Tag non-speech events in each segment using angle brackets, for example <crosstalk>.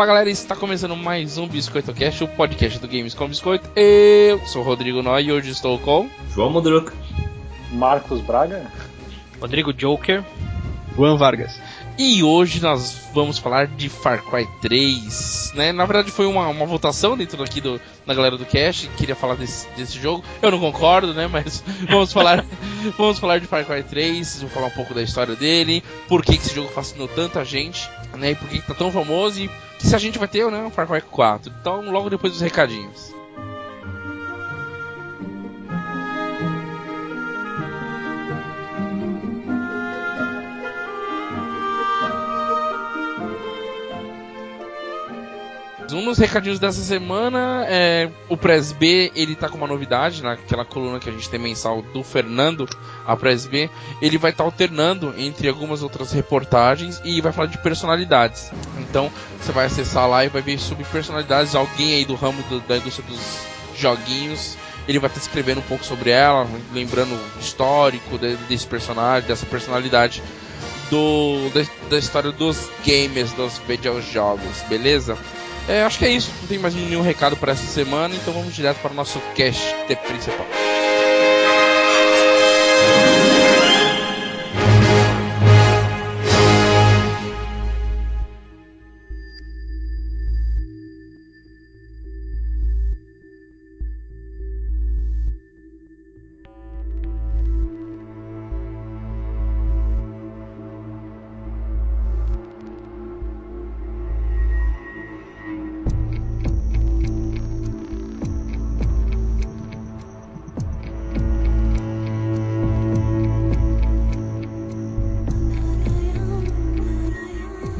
Fala galera, está começando mais um Biscoito Cast, o podcast do Games com Biscoito. Eu sou o Rodrigo Noy e hoje estou com João Modruca, Marcos Braga, Rodrigo Joker, Juan Vargas. E hoje nós vamos falar de Far Cry 3, né? Na verdade foi uma, uma votação dentro aqui do, da galera do cast, queria falar desse, desse jogo. Eu não concordo, né? Mas <laughs> vamos falar, vamos falar de Far Cry 3, vamos falar um pouco da história dele, por que, que esse jogo fascinou tanta gente, né? E por que, que tá tão famoso e se a gente vai ter, né, um Far Cry 4. Então, logo depois dos recadinhos. Um dos recadinhos dessa semana é o Press B, ele tá com uma novidade naquela coluna que a gente tem mensal do Fernando, a Press B, ele vai estar tá alternando entre algumas outras reportagens e vai falar de personalidades. Então, você vai acessar lá e vai ver sobre personalidades, alguém aí do ramo do, da indústria dos joguinhos, ele vai estar tá escrevendo um pouco sobre ela, lembrando o histórico de, desse personagem, dessa personalidade do da, da história dos gamers, dos videojogos, beleza? É, acho que é isso. Não tem mais nenhum recado para essa semana, então vamos direto para o nosso cast principal.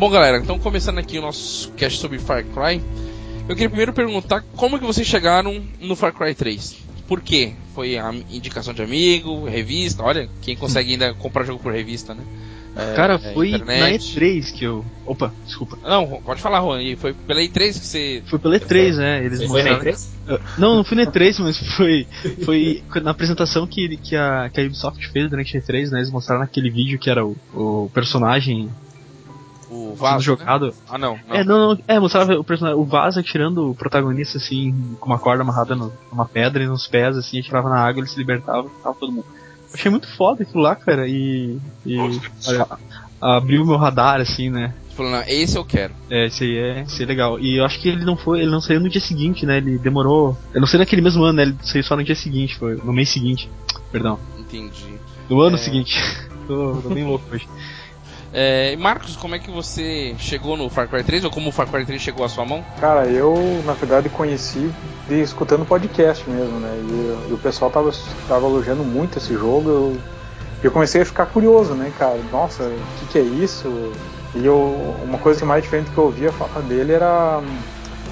Bom, galera, então começando aqui o nosso cast sobre Far Cry, eu queria primeiro perguntar como que vocês chegaram no Far Cry 3? Por quê? Foi a indicação de amigo, revista? Olha, quem consegue ainda comprar jogo por revista, né? É, Cara, foi na E3 que eu. Opa, desculpa. Não, pode falar, Juan. Foi pela E3 que você. Foi pela E3, né? Eles foi na E3? Não, não fui na E3, mas foi, foi na apresentação que, que, a, que a Ubisoft fez durante a E3, né? Eles mostraram aquele vídeo que era o, o personagem o Vaza. jogado. Né? Ah, não, não. É, não, não. É, mostrava o personagem, o Vaza tirando o protagonista assim, com uma corda amarrada no, numa pedra e nos pés, assim, atirava na água, ele se libertava, tava todo mundo. Achei muito foda aquilo lá, cara, e. e olha, abriu meu radar, assim, né? Falando, esse eu quero. É, esse aí é, esse é legal. E eu acho que ele não foi, ele não saiu no dia seguinte, né? Ele demorou. Eu não sei naquele mesmo ano, né? Ele saiu só no dia seguinte, foi no mês seguinte. Perdão. Entendi. No ano É. seguinte. <laughs> tô, tô bem louco hoje. É, Marcos, como é que você chegou no Far Cry 3 ou como o Far Cry 3 chegou à sua mão? cara, eu na verdade conheci de, escutando podcast mesmo, né? E, e o pessoal tava, tava elogiando muito esse jogo. Eu, eu comecei a ficar curioso, né, cara? Nossa, o que, que é isso? E eu, uma coisa mais diferente que eu ouvia falar dele era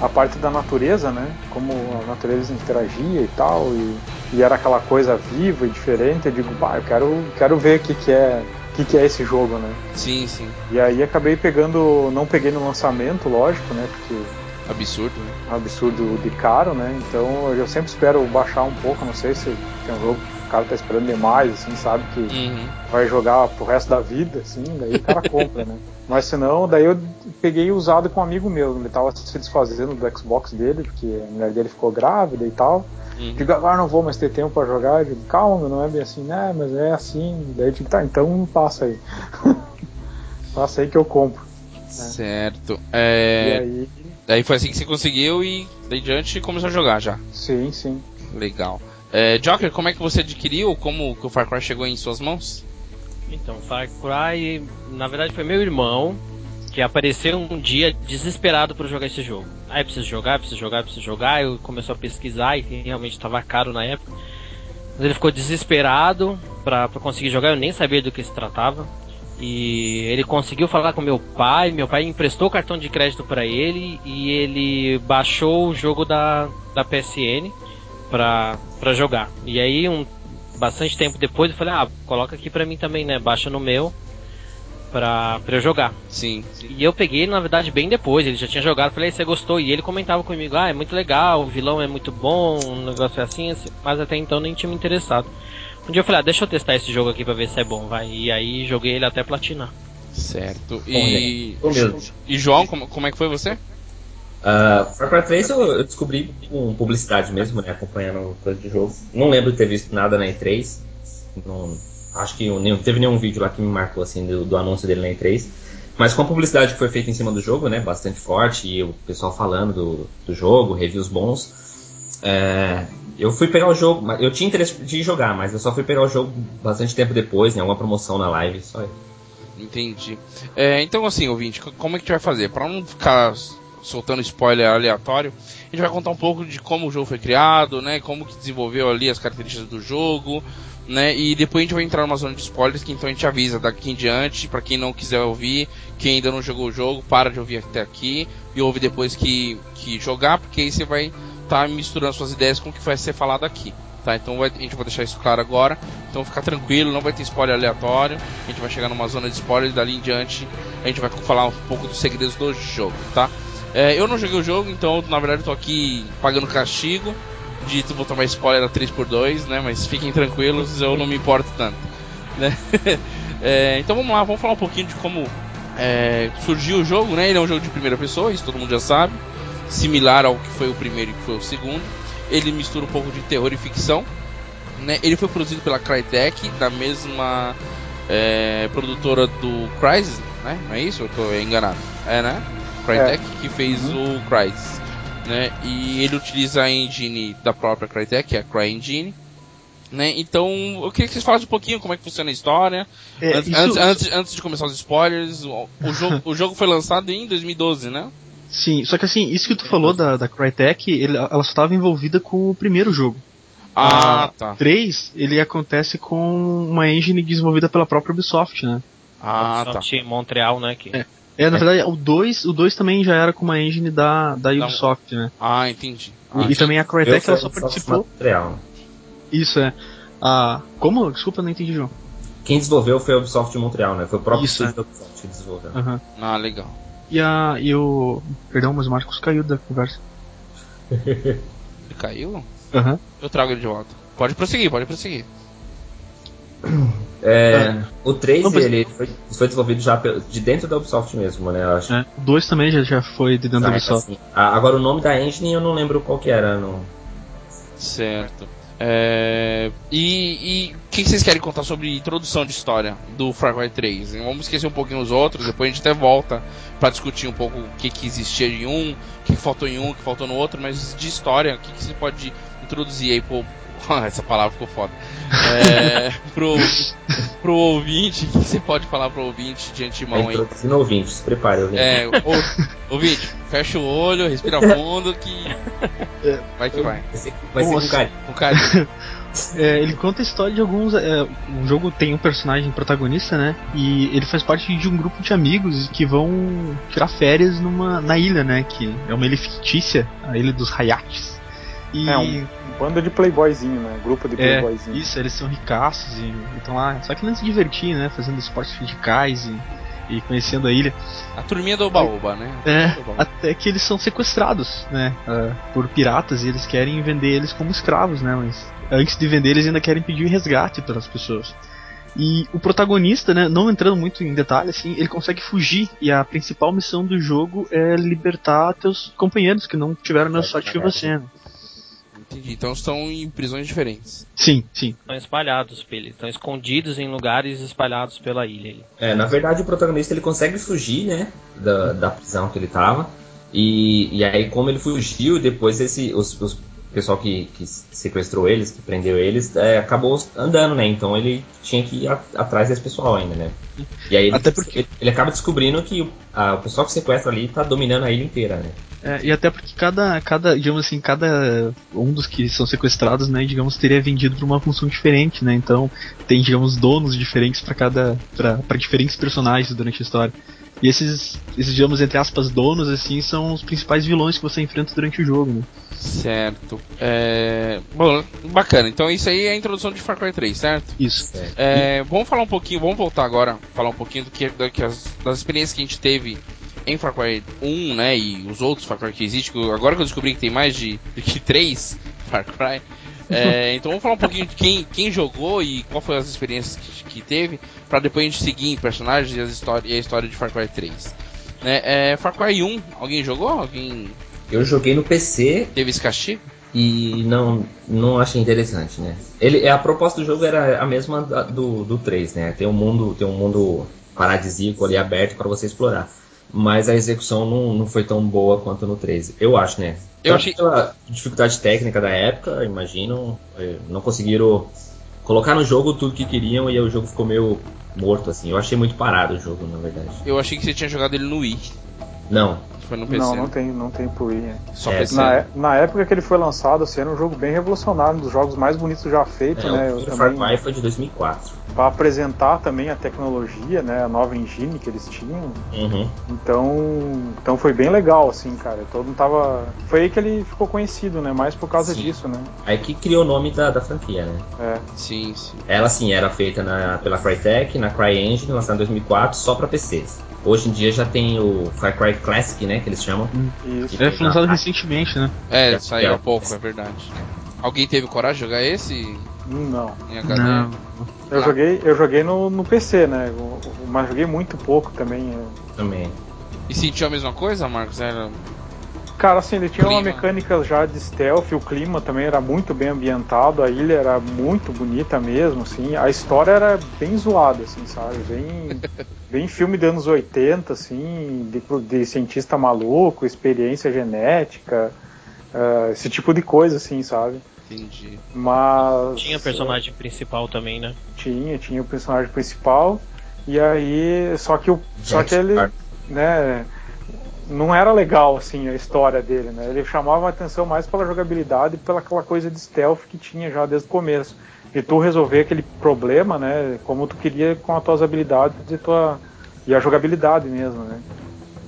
a parte da natureza, né? Como a natureza interagia e tal, e, e era aquela coisa viva e diferente. Eu digo, bah, eu quero, quero ver o que, que é. O que, que é esse jogo, né? Sim, sim. E aí acabei pegando, não peguei no lançamento, lógico, né? Porque Absurdo, né? absurdo de caro, né? Então eu sempre espero baixar um pouco, não sei se tem um jogo que cara tá esperando demais, assim, sabe que Uhum. vai jogar pro resto da vida, assim, daí o cara compra, né? Mas se não, daí eu peguei usado com um amigo meu, ele tava se desfazendo do Xbox dele, porque a mulher dele ficou grávida e tal. Uhum. Digo, agora não vou mais ter tempo pra jogar. Eu digo, calma, não é bem assim, né? Mas é assim. Daí eu digo, tá, então passa aí. <laughs> passa aí que eu compro. Certo. E É, aí, Daí foi assim que você conseguiu e daí diante começou a jogar já. sim, sim. Legal. É, Joker, como é que você adquiriu? Como que o Far Cry chegou em suas mãos? Então, Far Cry, na verdade foi meu irmão que apareceu um dia desesperado por jogar esse jogo. Aí preciso jogar, preciso jogar, preciso jogar. Eu começou a pesquisar e realmente estava caro na época. Mas ele ficou desesperado pra conseguir jogar. Eu nem sabia do que se tratava. E ele conseguiu falar com meu pai. Meu pai emprestou o cartão de crédito para ele e ele baixou o jogo da, da PSN pra, pra jogar. E aí um bastante tempo depois eu falei, ah, coloca aqui pra mim também, né? Baixa no meu pra, pra eu jogar. Sim. E eu peguei ele, na verdade, bem depois. Ele já tinha jogado, falei, você gostou? E ele comentava comigo, ah, é muito legal, o vilão é muito bom, o negócio é assim, assim. Mas até então nem tinha me interessado. Um dia eu falei, ah, deixa eu testar esse jogo aqui pra ver se é bom, vai. E aí joguei ele até platinar. Certo. E, e João, como, como é que foi você? Uh, Far Cry 3 eu, descobri com publicidade mesmo, né? Acompanhando coisa de jogo. Não lembro de ter visto nada na E3. Não, acho que não teve nenhum vídeo lá que me marcou assim do, do, anúncio dele na E3. Mas com a publicidade que foi feita em cima do jogo, né? Bastante forte, e o pessoal falando do, do jogo, reviews bons. É, eu fui pegar o jogo, eu tinha interesse de jogar, mas eu só fui pegar o jogo bastante tempo depois, em alguma promoção na live, só isso. Entendi. É, então assim, ouvinte, como é que a gente vai fazer? Para não ficar soltando spoiler aleatório, a gente vai contar um pouco de como o jogo foi criado, né? Como que desenvolveu ali as características do jogo, né? E depois a gente vai entrar numa zona de spoilers que então a gente avisa daqui em diante, para quem não quiser ouvir, quem ainda não jogou o jogo, para de ouvir até aqui e ouve depois que, que jogar, porque aí você vai estar tá misturando suas ideias com o que vai ser falado aqui. Tá, então vai, a gente vai deixar isso claro agora. Então fica tranquilo, não vai ter spoiler aleatório. A gente vai chegar numa zona de spoilers e dali em diante a gente vai falar um pouco dos segredos do jogo, tá? É, eu não joguei o jogo, então na verdade estou aqui pagando castigo. Dito vou tomar spoiler a 3x2, né? Mas fiquem tranquilos, eu não me importo tanto. Né? <laughs> é, então vamos lá, vamos falar um pouquinho de como é, surgiu o jogo, né? Ele é um jogo de primeira pessoa, isso todo mundo já sabe. Similar ao que foi o primeiro e que foi o segundo. Ele mistura um pouco de terror e ficção. Né? Ele foi produzido pela Crytek, da mesma é, produtora do Crysis, né? Não é isso? Eu tô enganado. É, né? Crytek, é. que fez uhum. o Crysis. Né? E ele utiliza a engine da própria Crytek, que é a CryEngine. Né? Então, eu queria que vocês falassem um pouquinho como é que funciona a história. É, antes, isso... antes, antes, antes, de começar os spoilers, o, o, jogo, <laughs> o jogo foi lançado em 2012, né? Sim, só que assim, isso que tu falou da, da Crytek, ele, ela só estava envolvida com o primeiro jogo. Ah, a tá. 3, ele acontece com uma engine desenvolvida pela própria Ubisoft, né? Ah, Ubisoft tá. Montreal, né? Que... É. É, na verdade, o 2 o dois também já era com uma engine da, da Ubisoft, né? Ah, entendi. Ah, e, também a Crytek ela só participou. Montreal. Isso é. Ah, como? Desculpa, não entendi, João. Quem desenvolveu foi a Ubisoft de Montreal, né? Foi o próprio Isso, é. da Ubisoft que desenvolveu. Uhum. Ah, legal. E, a, e o. Perdão, mas o Marcos caiu da conversa. Ele caiu? Aham. Uhum. Eu trago ele de volta. Pode prosseguir, pode prosseguir. <clears throat> É, o 3 não, ele foi, foi, desenvolvido já de dentro da Ubisoft mesmo, né? Eu acho. É, o 2 também já, já foi de dentro ah, da Ubisoft. Assim. Agora o nome da engine eu não lembro qual que era. Não... Certo. É, e o que vocês querem contar sobre introdução de história do Far Cry 3? Vamos esquecer um pouquinho os outros, depois a gente até volta para discutir um pouco o que, que existia em um, o que, que faltou em um, o que faltou no outro, mas de história, o que, que você pode introduzir aí pro, essa palavra ficou foda. É, pro, pro ouvinte, o que você pode falar pro ouvinte de antemão aí? No ouvinte, se prepare, ouvinte. É, o, ouvinte, fecha o olho, respira fundo que. Vai que vai. Vai ser, vai ser com carinho. Com carinho. <laughs> É, ele conta a história de alguns. É, o jogo tem um personagem protagonista, né? E ele faz parte de um grupo de amigos que vão tirar férias numa na ilha, né? Que é uma ilha fictícia, a ilha dos Hayates. E... É um banda de playboyzinho, né? Grupo de é, playboyzinho. É, isso, eles são ricaços e estão lá. Só que não se divertir, né? Fazendo esportes radicais e, e conhecendo a ilha. A turminha do Oba-Oba, né? É, até que eles são sequestrados, né? Uh, por piratas e eles querem vender eles como escravos, né? Mas antes de vender eles ainda querem pedir resgate pelas pessoas. E o protagonista, né, não entrando muito em detalhe, assim, ele consegue fugir e a principal missão do jogo é libertar teus companheiros que não tiveram a mesma sorte que você. Né? Entendi. Então estão em prisões diferentes. Sim, sim. Estão espalhados, estão escondidos em lugares espalhados pela ilha. É, na verdade o protagonista ele consegue fugir, né, da, da prisão que ele estava. E, e aí como ele fugiu, depois esse, os, os pessoal que, que sequestrou eles, que prendeu eles, é, acabou andando, né? Então ele tinha que ir a, atrás desse pessoal ainda, né? E aí ele, até porque... ele, ele acaba descobrindo que o, a, o pessoal que sequestra ali tá dominando a ilha inteira, né? É, e até porque cada, cada, digamos assim, cada um dos que são sequestrados, né, digamos, teria vendido para uma função diferente, né? Então tem, digamos, donos diferentes para cada, para diferentes personagens durante a história. E esses, esses, digamos, entre aspas, donos, assim, são os principais vilões que você enfrenta durante o jogo, né? Certo. É... Bom, bacana. Então isso aí é a introdução de Far Cry 3, certo? Isso. É, vamos falar um pouquinho, vamos voltar agora, falar um pouquinho do que, do que as, das experiências que a gente teve em Far Cry 1, né, e os outros Far Cry que existem, agora que eu descobri que tem mais de, de <laughs> que 3 Far Cry, é, <laughs> então vamos falar um pouquinho de quem, quem jogou e qual foi as experiências que, que teve, para depois a gente seguir em personagens e, as histórias, e a história de Far Cry 3. Né, é, Far Cry 1, alguém jogou? Alguém Eu joguei no PC Teve esse castigo? e não, não achei interessante, né? Ele, a proposta do jogo era a mesma do, do 3, né? Tem um mundo, tem um mundo paradisíaco ali aberto para você explorar. Mas a execução não, não foi tão boa quanto no 3. Eu acho, né? Eu achei- pela dificuldade técnica da época, imagino, eh, não conseguiram colocar no jogo tudo que queriam e o jogo ficou meio morto, assim. Eu achei muito parado o jogo, na verdade. Eu achei que você tinha jogado ele no Wii. Não, Foi no PC. Não, não tem, não tem pro Wii. Só É, PC. Na, é- na época que ele foi lançado, assim, era um jogo bem revolucionário, um dos jogos mais bonitos já feitos, é, né? o Far também, Cry foi de 2004. para apresentar também a tecnologia, né? A nova engine que eles tinham. Uhum. Então, então foi bem legal, assim, cara. Todo mundo tava. Foi aí que ele ficou conhecido, né? Mais por causa Sim. disso, né? Aí que criou o nome da, da franquia, né? É. Sim, sim. Ela sim era feita na, pela Crytek, na CryEngine, lançada em 2004, só para PCs. Hoje em dia já tem o Far Cry Classic, né, que eles chamam. Isso. É, foi lançado recentemente, né? É, É, saiu é. há pouco, é verdade. Alguém teve coragem de jogar esse Não. em HD? Não. Eu Ah. joguei, eu joguei no, no PC, né? Mas joguei muito pouco também. é. Também. E sentiu a mesma coisa, Marcos? Era... Cara, assim, ele tinha uma Clima. mecânica já de stealth, o clima também era muito bem ambientado, a ilha era muito bonita mesmo, assim, a história era bem zoada, assim, sabe? Bem, <laughs> bem filme dos anos 80, assim, de, de cientista maluco, experiência genética, ah, esse tipo de coisa, assim, sabe? Entendi. Mas. Tinha personagem principal também, né? Tinha, tinha o personagem principal, e aí. Só que o. Só que ele. Né? Não era legal, assim, a história dele, né? Ele chamava a atenção mais pela jogabilidade e pela aquela coisa de stealth que tinha já desde o começo. E tu resolver aquele problema, né? Como tu queria com as tuas habilidades e, tua, e a jogabilidade mesmo, né?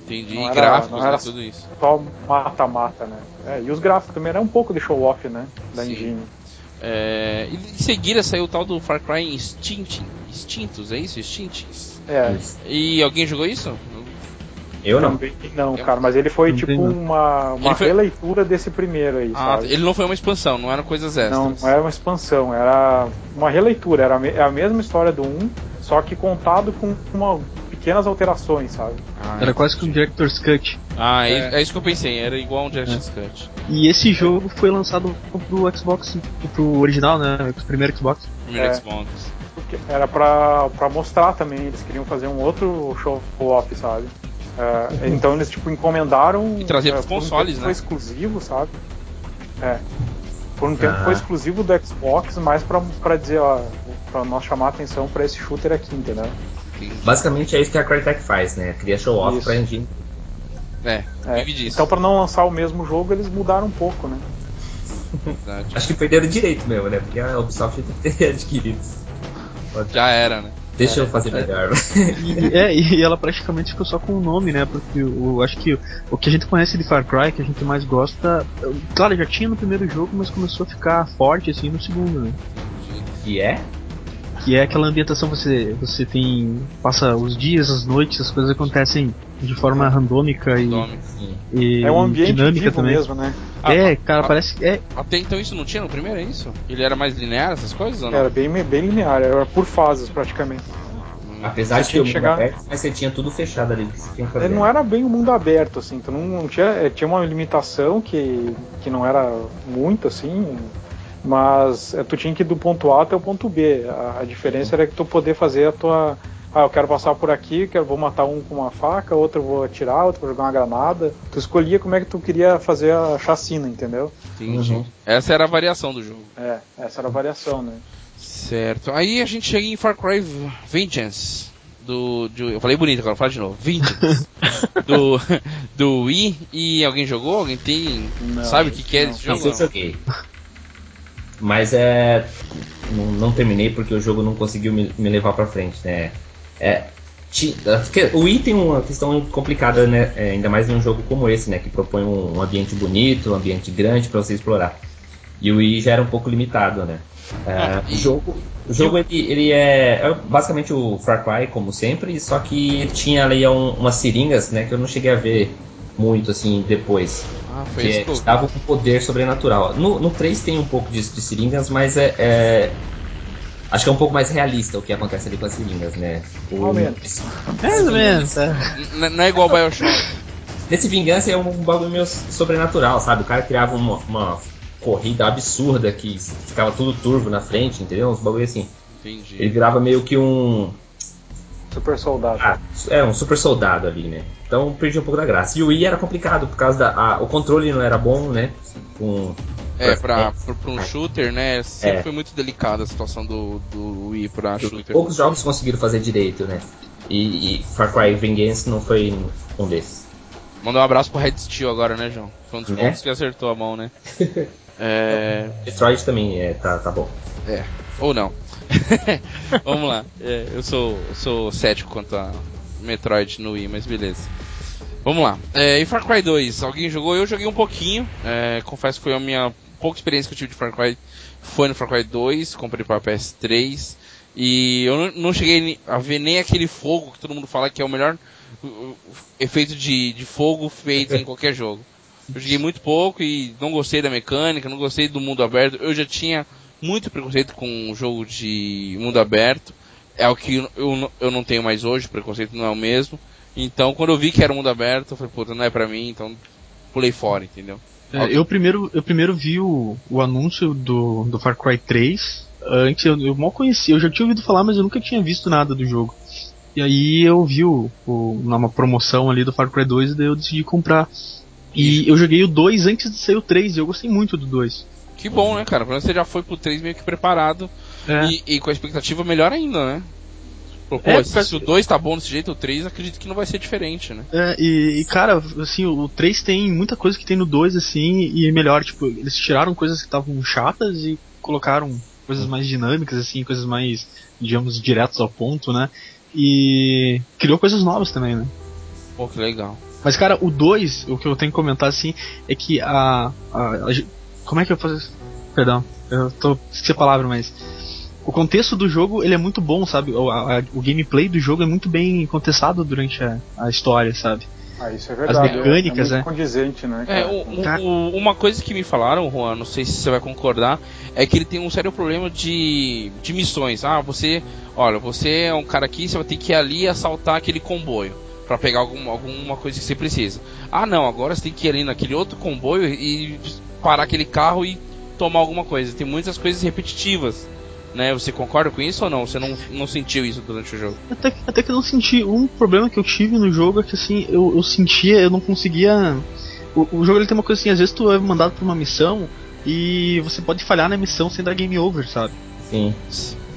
Entendi. Não e era- gráficos, não né? era- Tudo isso. Só mata-mata, né? É, e os gráficos também era um pouco de show-off, né? Da Sim. engine. É, e em seguida saiu o tal do Far Cry Instinct, Instintos, é isso? Instints. É, Isso. E alguém jogou isso? Eu não. também não, cara, mas ele foi tipo não. uma, uma foi- releitura desse primeiro aí, Ah, sabe? ele não foi uma expansão, não eram coisas extras. Não, não era uma expansão, era uma releitura, era a a mesma história do 1, só que contado com uma, pequenas alterações, sabe? Ah, Era quase que um Director's Cut. Ah, é. é isso que eu pensei, era igual um Director's Cut. E esse jogo foi lançado pro Xbox, pro original, né? O primeiro Xbox. Primeiro É. Xbox. Porque Era pra, pra mostrar também, eles queriam fazer um outro show-off, sabe? É, então eles tipo encomendaram. E trazer é, pros um consoles, tempo né? Foi exclusivo, sabe? É. Por um tempo Ah. foi exclusivo do Xbox, mas pra, pra dizer, ó, pra nós chamar a atenção pra esse shooter aqui, entendeu? Basicamente é isso que a Crytek faz, né? Cria show-off Isso. pra engine. É, É. Então pra não lançar o mesmo jogo, eles mudaram um pouco, né? Verdade. Acho que perderam direito mesmo, né? Porque a Ubisoft tem que ter adquirido. Já era, né? Deixa eu fazer melhor. <laughs> E, é, e ela praticamente ficou só com o nome, né? Porque o, acho que o que a gente conhece de Far Cry, que a gente mais gosta, claro, já tinha no primeiro jogo, mas começou a ficar forte assim no segundo, né? E é? Que é aquela ambientação você você tem passa os dias, as noites, as coisas acontecem de forma randômica e, e É um ambiente dinâmica vivo também. mesmo, né? É, Ah, cara, ah, parece que é, Até então isso não tinha no primeiro, é isso? Ele era mais linear, essas coisas ou não? Era bem, bem linear, era por fases praticamente. Apesar Você de ter tinha o que mundo chegar- aberto, mas você tinha tudo fechado ali que você tinha que fazer. Ele não era bem um mundo aberto, assim, tu não, não tinha, eh, tinha uma limitação que, que não era muito, assim, mas eh, tu tinha que ir do ponto A até o ponto B. A, a diferença era que tu poder fazer a tua. Ah, eu quero passar por aqui, quero, vou matar um com uma faca, outro eu vou atirar, outro vou jogar uma granada. Tu escolhia como é que tu queria fazer a chacina, entendeu? Entendi. Uhum. Essa era a variação do jogo. É, essa era a variação, né? Certo. Aí a gente chega em Far Cry Vengeance. Do, de- eu falei bonito agora, fala de novo. Vengeance. <laughs> do, do Wii. E alguém jogou? Alguém tem. Não, sabe o que, que é não. esse Não, jogo? joguei. Mas é. Não, não terminei porque o jogo não conseguiu me, me levar pra frente, né? É. O Wii tem uma questão complicada, né? É, ainda mais em um jogo como esse, né? Que propõe um, um ambiente bonito, um ambiente grande pra você explorar. E o Wii já era um pouco limitado, né? É, Ah, o e- jogo, o jogo ele, ele é, é basicamente o Far Cry, como sempre, só que ele tinha ali um, umas seringas, né? Que eu não cheguei a ver muito assim depois Ah, foi que esse é, um poder sobrenatural. No, no 3 tem um pouco disso de seringas, mas é, é- Acho que é um pouco mais realista o que acontece ali com as seringas, né? O, Mais ou menos. mais ou menos, é. Não é igual Bioshock. Nesse Vingança é um bagulho meio sobrenatural, sabe? O cara criava uma, uma corrida absurda que ficava tudo turvo na frente, entendeu? Uns bagulho assim. Entendi. Ele virava meio que um. Super soldado. Ah, é, um super soldado ali, né? Então perdi um pouco da graça. E o Wii era complicado, por causa da. a- o controle não era bom, né? Com. É, pra, pra, pra um shooter, né? Sempre É. foi muito delicada a situação do, do Wii pra shooter. Poucos jogos conseguiram fazer direito, né? E, e Far Cry Vengeance não foi um desses. Mandar um abraço pro Red Steel agora, né, João? Foi um dos pontos que acertou a mão, né? <laughs> é. Detroit também é, tá, tá bom. É. Ou não. <laughs> Vamos lá. É, eu sou, sou cético quanto a Metroid no Wii, mas beleza. Vamos lá. É, e Far Cry 2, alguém jogou? Eu joguei um pouquinho. é, confesso que foi a minha pouca experiência que eu tive de Far Cry. Foi no Far Cry 2, comprei para PS3. E eu não, não cheguei a ver nem aquele fogo que todo mundo fala que é o melhor uh, uh, efeito de, de fogo feito em qualquer jogo. Eu joguei muito pouco e não gostei da mecânica, não gostei do mundo aberto. Eu já tinha muito preconceito com um jogo de mundo aberto. É o que eu, não- eu não tenho mais hoje, o preconceito não é o mesmo. Então, quando eu vi que era mundo aberto, eu falei, puta, não é pra mim, então pulei fora, entendeu? É, eu primeiro, eu primeiro vi o, o anúncio do, do Far Cry 3. Antes eu, eu mal conhecia, eu já tinha ouvido falar, mas eu nunca tinha visto nada do jogo. E aí eu vi o, o, numa promoção ali do Far Cry 2 e daí eu decidi comprar. E eu joguei o 2 antes de sair o 3 e eu gostei muito do 2. Que bom, né, cara? Pelo menos você já foi pro 3 meio que preparado É. e, e com a expectativa melhor ainda, né? Pô, pô, É, se, se o 2 tá bom desse jeito, o 3 acredito que não vai ser diferente, né? É, e, e, cara, assim, o 3 tem muita coisa que tem no 2, assim, e é melhor, tipo, eles tiraram coisas que estavam chatas e colocaram coisas mais dinâmicas, assim, coisas mais, digamos, diretas ao ponto, né? E criou coisas novas também, né? Pô, que legal. Mas, cara, o 2, o que eu tenho que comentar, assim, é que a. a- a como é que eu faço. Perdão, eu tô. esqueci a palavra, mas. O contexto do jogo, ele é muito bom, sabe? O, a- a- o gameplay do jogo é muito bem contestado durante a, a história, sabe? Ah, isso é verdade. mecânicas, é. é. muito condizente, né? É, cara? o- o- uma coisa que me falaram, Juan, não sei se você vai concordar, é que ele tem um sério problema de, de missões. Ah, você, olha, você é um cara aqui, você vai ter que ir ali e assaltar aquele comboio pra pegar algum, alguma coisa que você precisa. Ah, não, agora você tem que ir ali naquele outro comboio e parar aquele carro e tomar alguma coisa. Tem muitas coisas repetitivas. Né, você concorda com isso ou não? Você não, não sentiu isso durante o jogo? Até, que- até que eu não senti. Um problema que eu tive no jogo é que assim, eu, eu sentia, eu não conseguia. O, o jogo ele tem uma coisa assim, às vezes tu é mandado pra uma missão e você pode falhar na missão sem dar game over, sabe? Sim.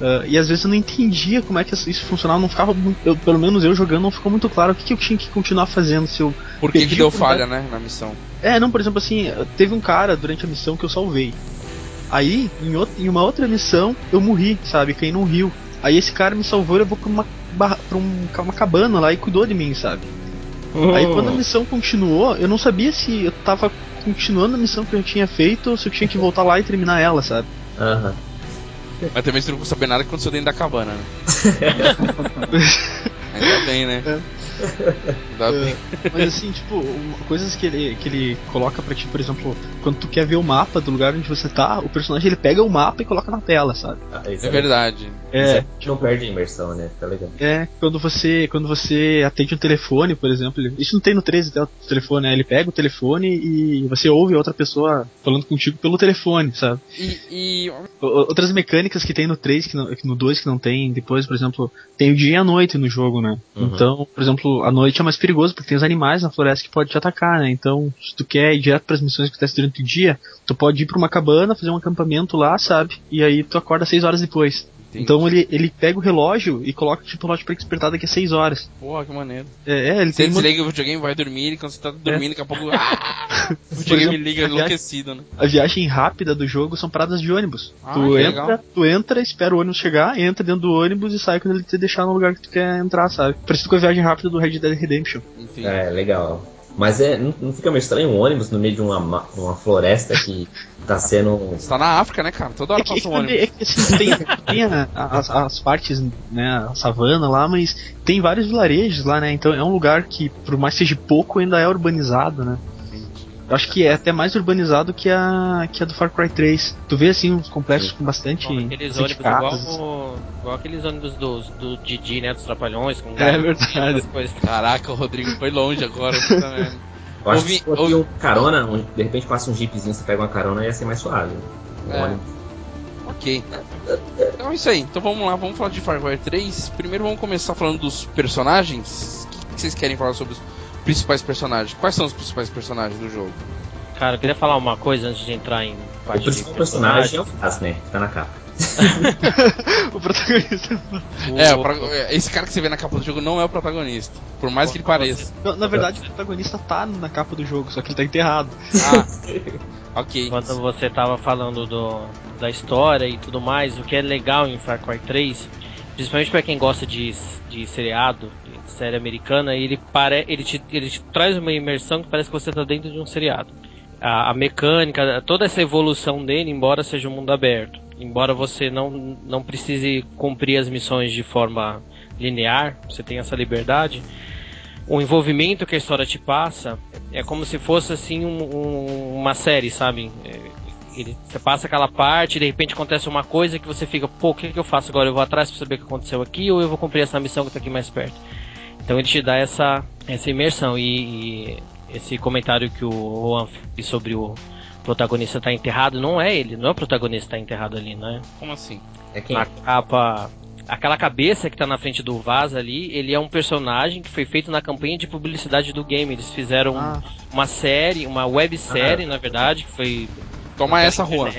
Ah, e às vezes eu não entendia como é que isso funcionava, não ficava. muito- Eu, pelo menos eu jogando, não ficou muito claro o que, que eu tinha que continuar fazendo se eu. Por que, que deu falha, né, na missão? É, não, por exemplo, assim, teve um cara durante a missão que eu salvei. Aí, em, out- em uma outra missão, eu morri, sabe? Caí num rio. Aí esse cara me salvou e levou pra uma, barra- pra um- uma cabana lá e cuidou de mim, sabe? Aí quando a missão continuou, eu não sabia se eu tava continuando a missão que eu tinha feito ou se eu tinha que voltar lá e terminar ela, sabe? Aham. Mas também você não sabendo nada que aconteceu dentro da cabana, né? <laughs> Ainda bem, né? Ainda bem. Mas assim, tipo, coisas que ele, que ele coloca pra ti, por exemplo, quando tu quer ver o mapa do lugar onde você tá, o personagem ele pega o mapa e coloca na tela, sabe? Ah, isso É verdade. É, Isso não perde a imersão, né? Tá legal. É, quando você quando você atende um telefone, por exemplo, isso não tem no 13 até o telefone, né? Ele pega o telefone e você ouve outra pessoa falando contigo pelo telefone, sabe? E, e Outras mecânicas que tem no 3, que, não, que no 2 que não tem, depois, por exemplo, tem o dia e a noite no jogo, né? Uhum. Então, por exemplo, a noite é mais perigoso porque tem os animais na floresta que podem te atacar, né? Então, se tu quer ir direto pras missões que acontecem durante o dia, tu pode ir pra uma cabana, fazer um acampamento lá, sabe? E aí tu acorda 6 horas depois. Então ele, ele pega o relógio e coloca tipo o relógio pra despertar daqui a 6 horas. Porra, que maneiro. É, é, ele Você tem uma- desliga o videogame, vai dormir, e quando você tá dormindo, daqui a pouco. Ah, <laughs> o Por videogame exemplo, liga a viagem- enlouquecido, né? A viagem rápida do jogo são paradas de ônibus. Ah, tu, que entra, legal. tu entra, espera o ônibus chegar, entra dentro do ônibus e sai quando ele te deixar no lugar que tu quer entrar, sabe? Parecido com a viagem rápida do Red Dead Redemption. Enfim. É, legal. Mas é, não, não fica meio estranho um ônibus no meio de uma, ma- uma floresta que <laughs> tá sendo. Você tá na África, né, cara? Toda hora É que, é passa um ônibus. é que, assim, tem, tem a- as, as partes, né, a savana lá, mas tem vários vilarejos lá, né? Então é um lugar que, por mais que seja pouco, ainda é urbanizado, né? Eu acho que é até mais urbanizado que a, que a do Far Cry 3. Tu vê assim uns complexos com bastante. Bom, aqueles ônibus igual, o- igual aqueles ônibus dos, do Didi, né? Dos Trapalhões, com É verdade. coisas. Caraca, o Rodrigo foi longe agora, puta merda. Eu acho Ouvi- que se fosse ouvi- um carona, um- de repente passa um jeepzinho, você pega uma carona, ia ser mais suave. Um É. Ok. Então é isso aí. Então vamos lá, vamos falar de Far Cry 3. Primeiro vamos começar falando dos personagens. O que vocês querem falar sobre os principais personagens? Quais são os principais personagens do jogo? Cara, eu queria falar uma coisa antes de entrar em O parte de principal personagem é o Faz, né? Que tá na capa. <laughs> o protagonista. É, o é, esse cara que você vê na capa do jogo não é o protagonista. Por mais que ele pareça. Não, na verdade, o protagonista tá na capa do jogo, só que ele tá enterrado. Ah, <laughs> ok. Quando você tava falando do, da história e tudo mais, o que é legal em Far Cry 3, principalmente pra quem gosta de, de seriado, de série americana, ele, pare, ele, te, ele te traz uma imersão que parece que você tá dentro de um seriado. A, a mecânica, toda essa evolução dele, embora seja um mundo aberto, embora você não, não precise cumprir as missões de forma linear, você tem essa liberdade, o envolvimento que a história te passa é como se fosse assim um- um- uma série, sabe? É, ele- você passa aquela parte, de repente acontece uma coisa que você fica, pô, o que, que eu faço agora? Eu vou atrás pra saber o que aconteceu aqui ou eu vou cumprir essa missão que tá aqui mais perto? Então ele te dá essa, essa imersão e, e esse comentário que o Juan fez sobre o protagonista tá enterrado, não é ele, não é o protagonista que tá enterrado ali, né? Como assim? É quem? Na capa. Aquela cabeça que tá na frente do Vaz ali, ele é um personagem que foi feito na campanha de publicidade do game. Eles fizeram Ah. uma série, uma websérie, na verdade, que foi. Toma essa rua. <laughs>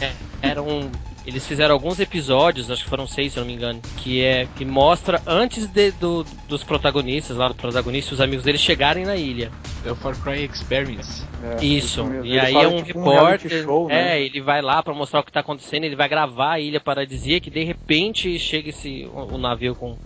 É, eram. Eles fizeram alguns episódios, acho que foram seis, se eu não me engano, que é que mostra antes de- do- dos protagonistas, lá do protagonista, os amigos deles chegarem na ilha. É o Far Cry Experience. É, Isso. E aí é um tipo repórter. show, né? É, ele vai lá pra mostrar o que tá acontecendo, ele vai gravar a ilha paradisíaca que de repente chega esse o, o navio com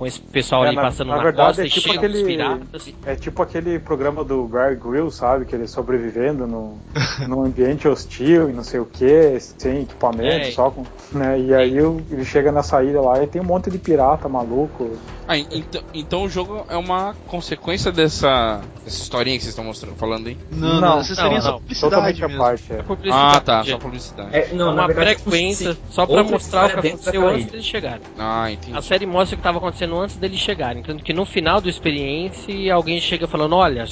com esse pessoal É, ali na- passando na na verdade, costa é e tipo aquele- piratas. É tipo aquele programa do Bear Grylls, sabe? Que ele sobrevivendo no, <laughs> num ambiente hostil e não sei o que, sem equipamento, É. só com. Né? E aí o- ele chega nessa ilha lá e tem um monte de pirata maluco. Ah, en- então, então o jogo é uma consequência dessa, dessa historinha que vocês estão mostrando, falando aí? Não, não, Não, essa não, seria só não. publicidade Totalmente mesmo. parte. É. Ah, tá, só publicidade. É, não, na uma verdade, frequência só pra mostrar o que aconteceu antes deles chegarem. Ah, entendi. A série mostra o que estava acontecendo antes deles chegarem. Tanto que no final do experiência alguém chega falando, olha,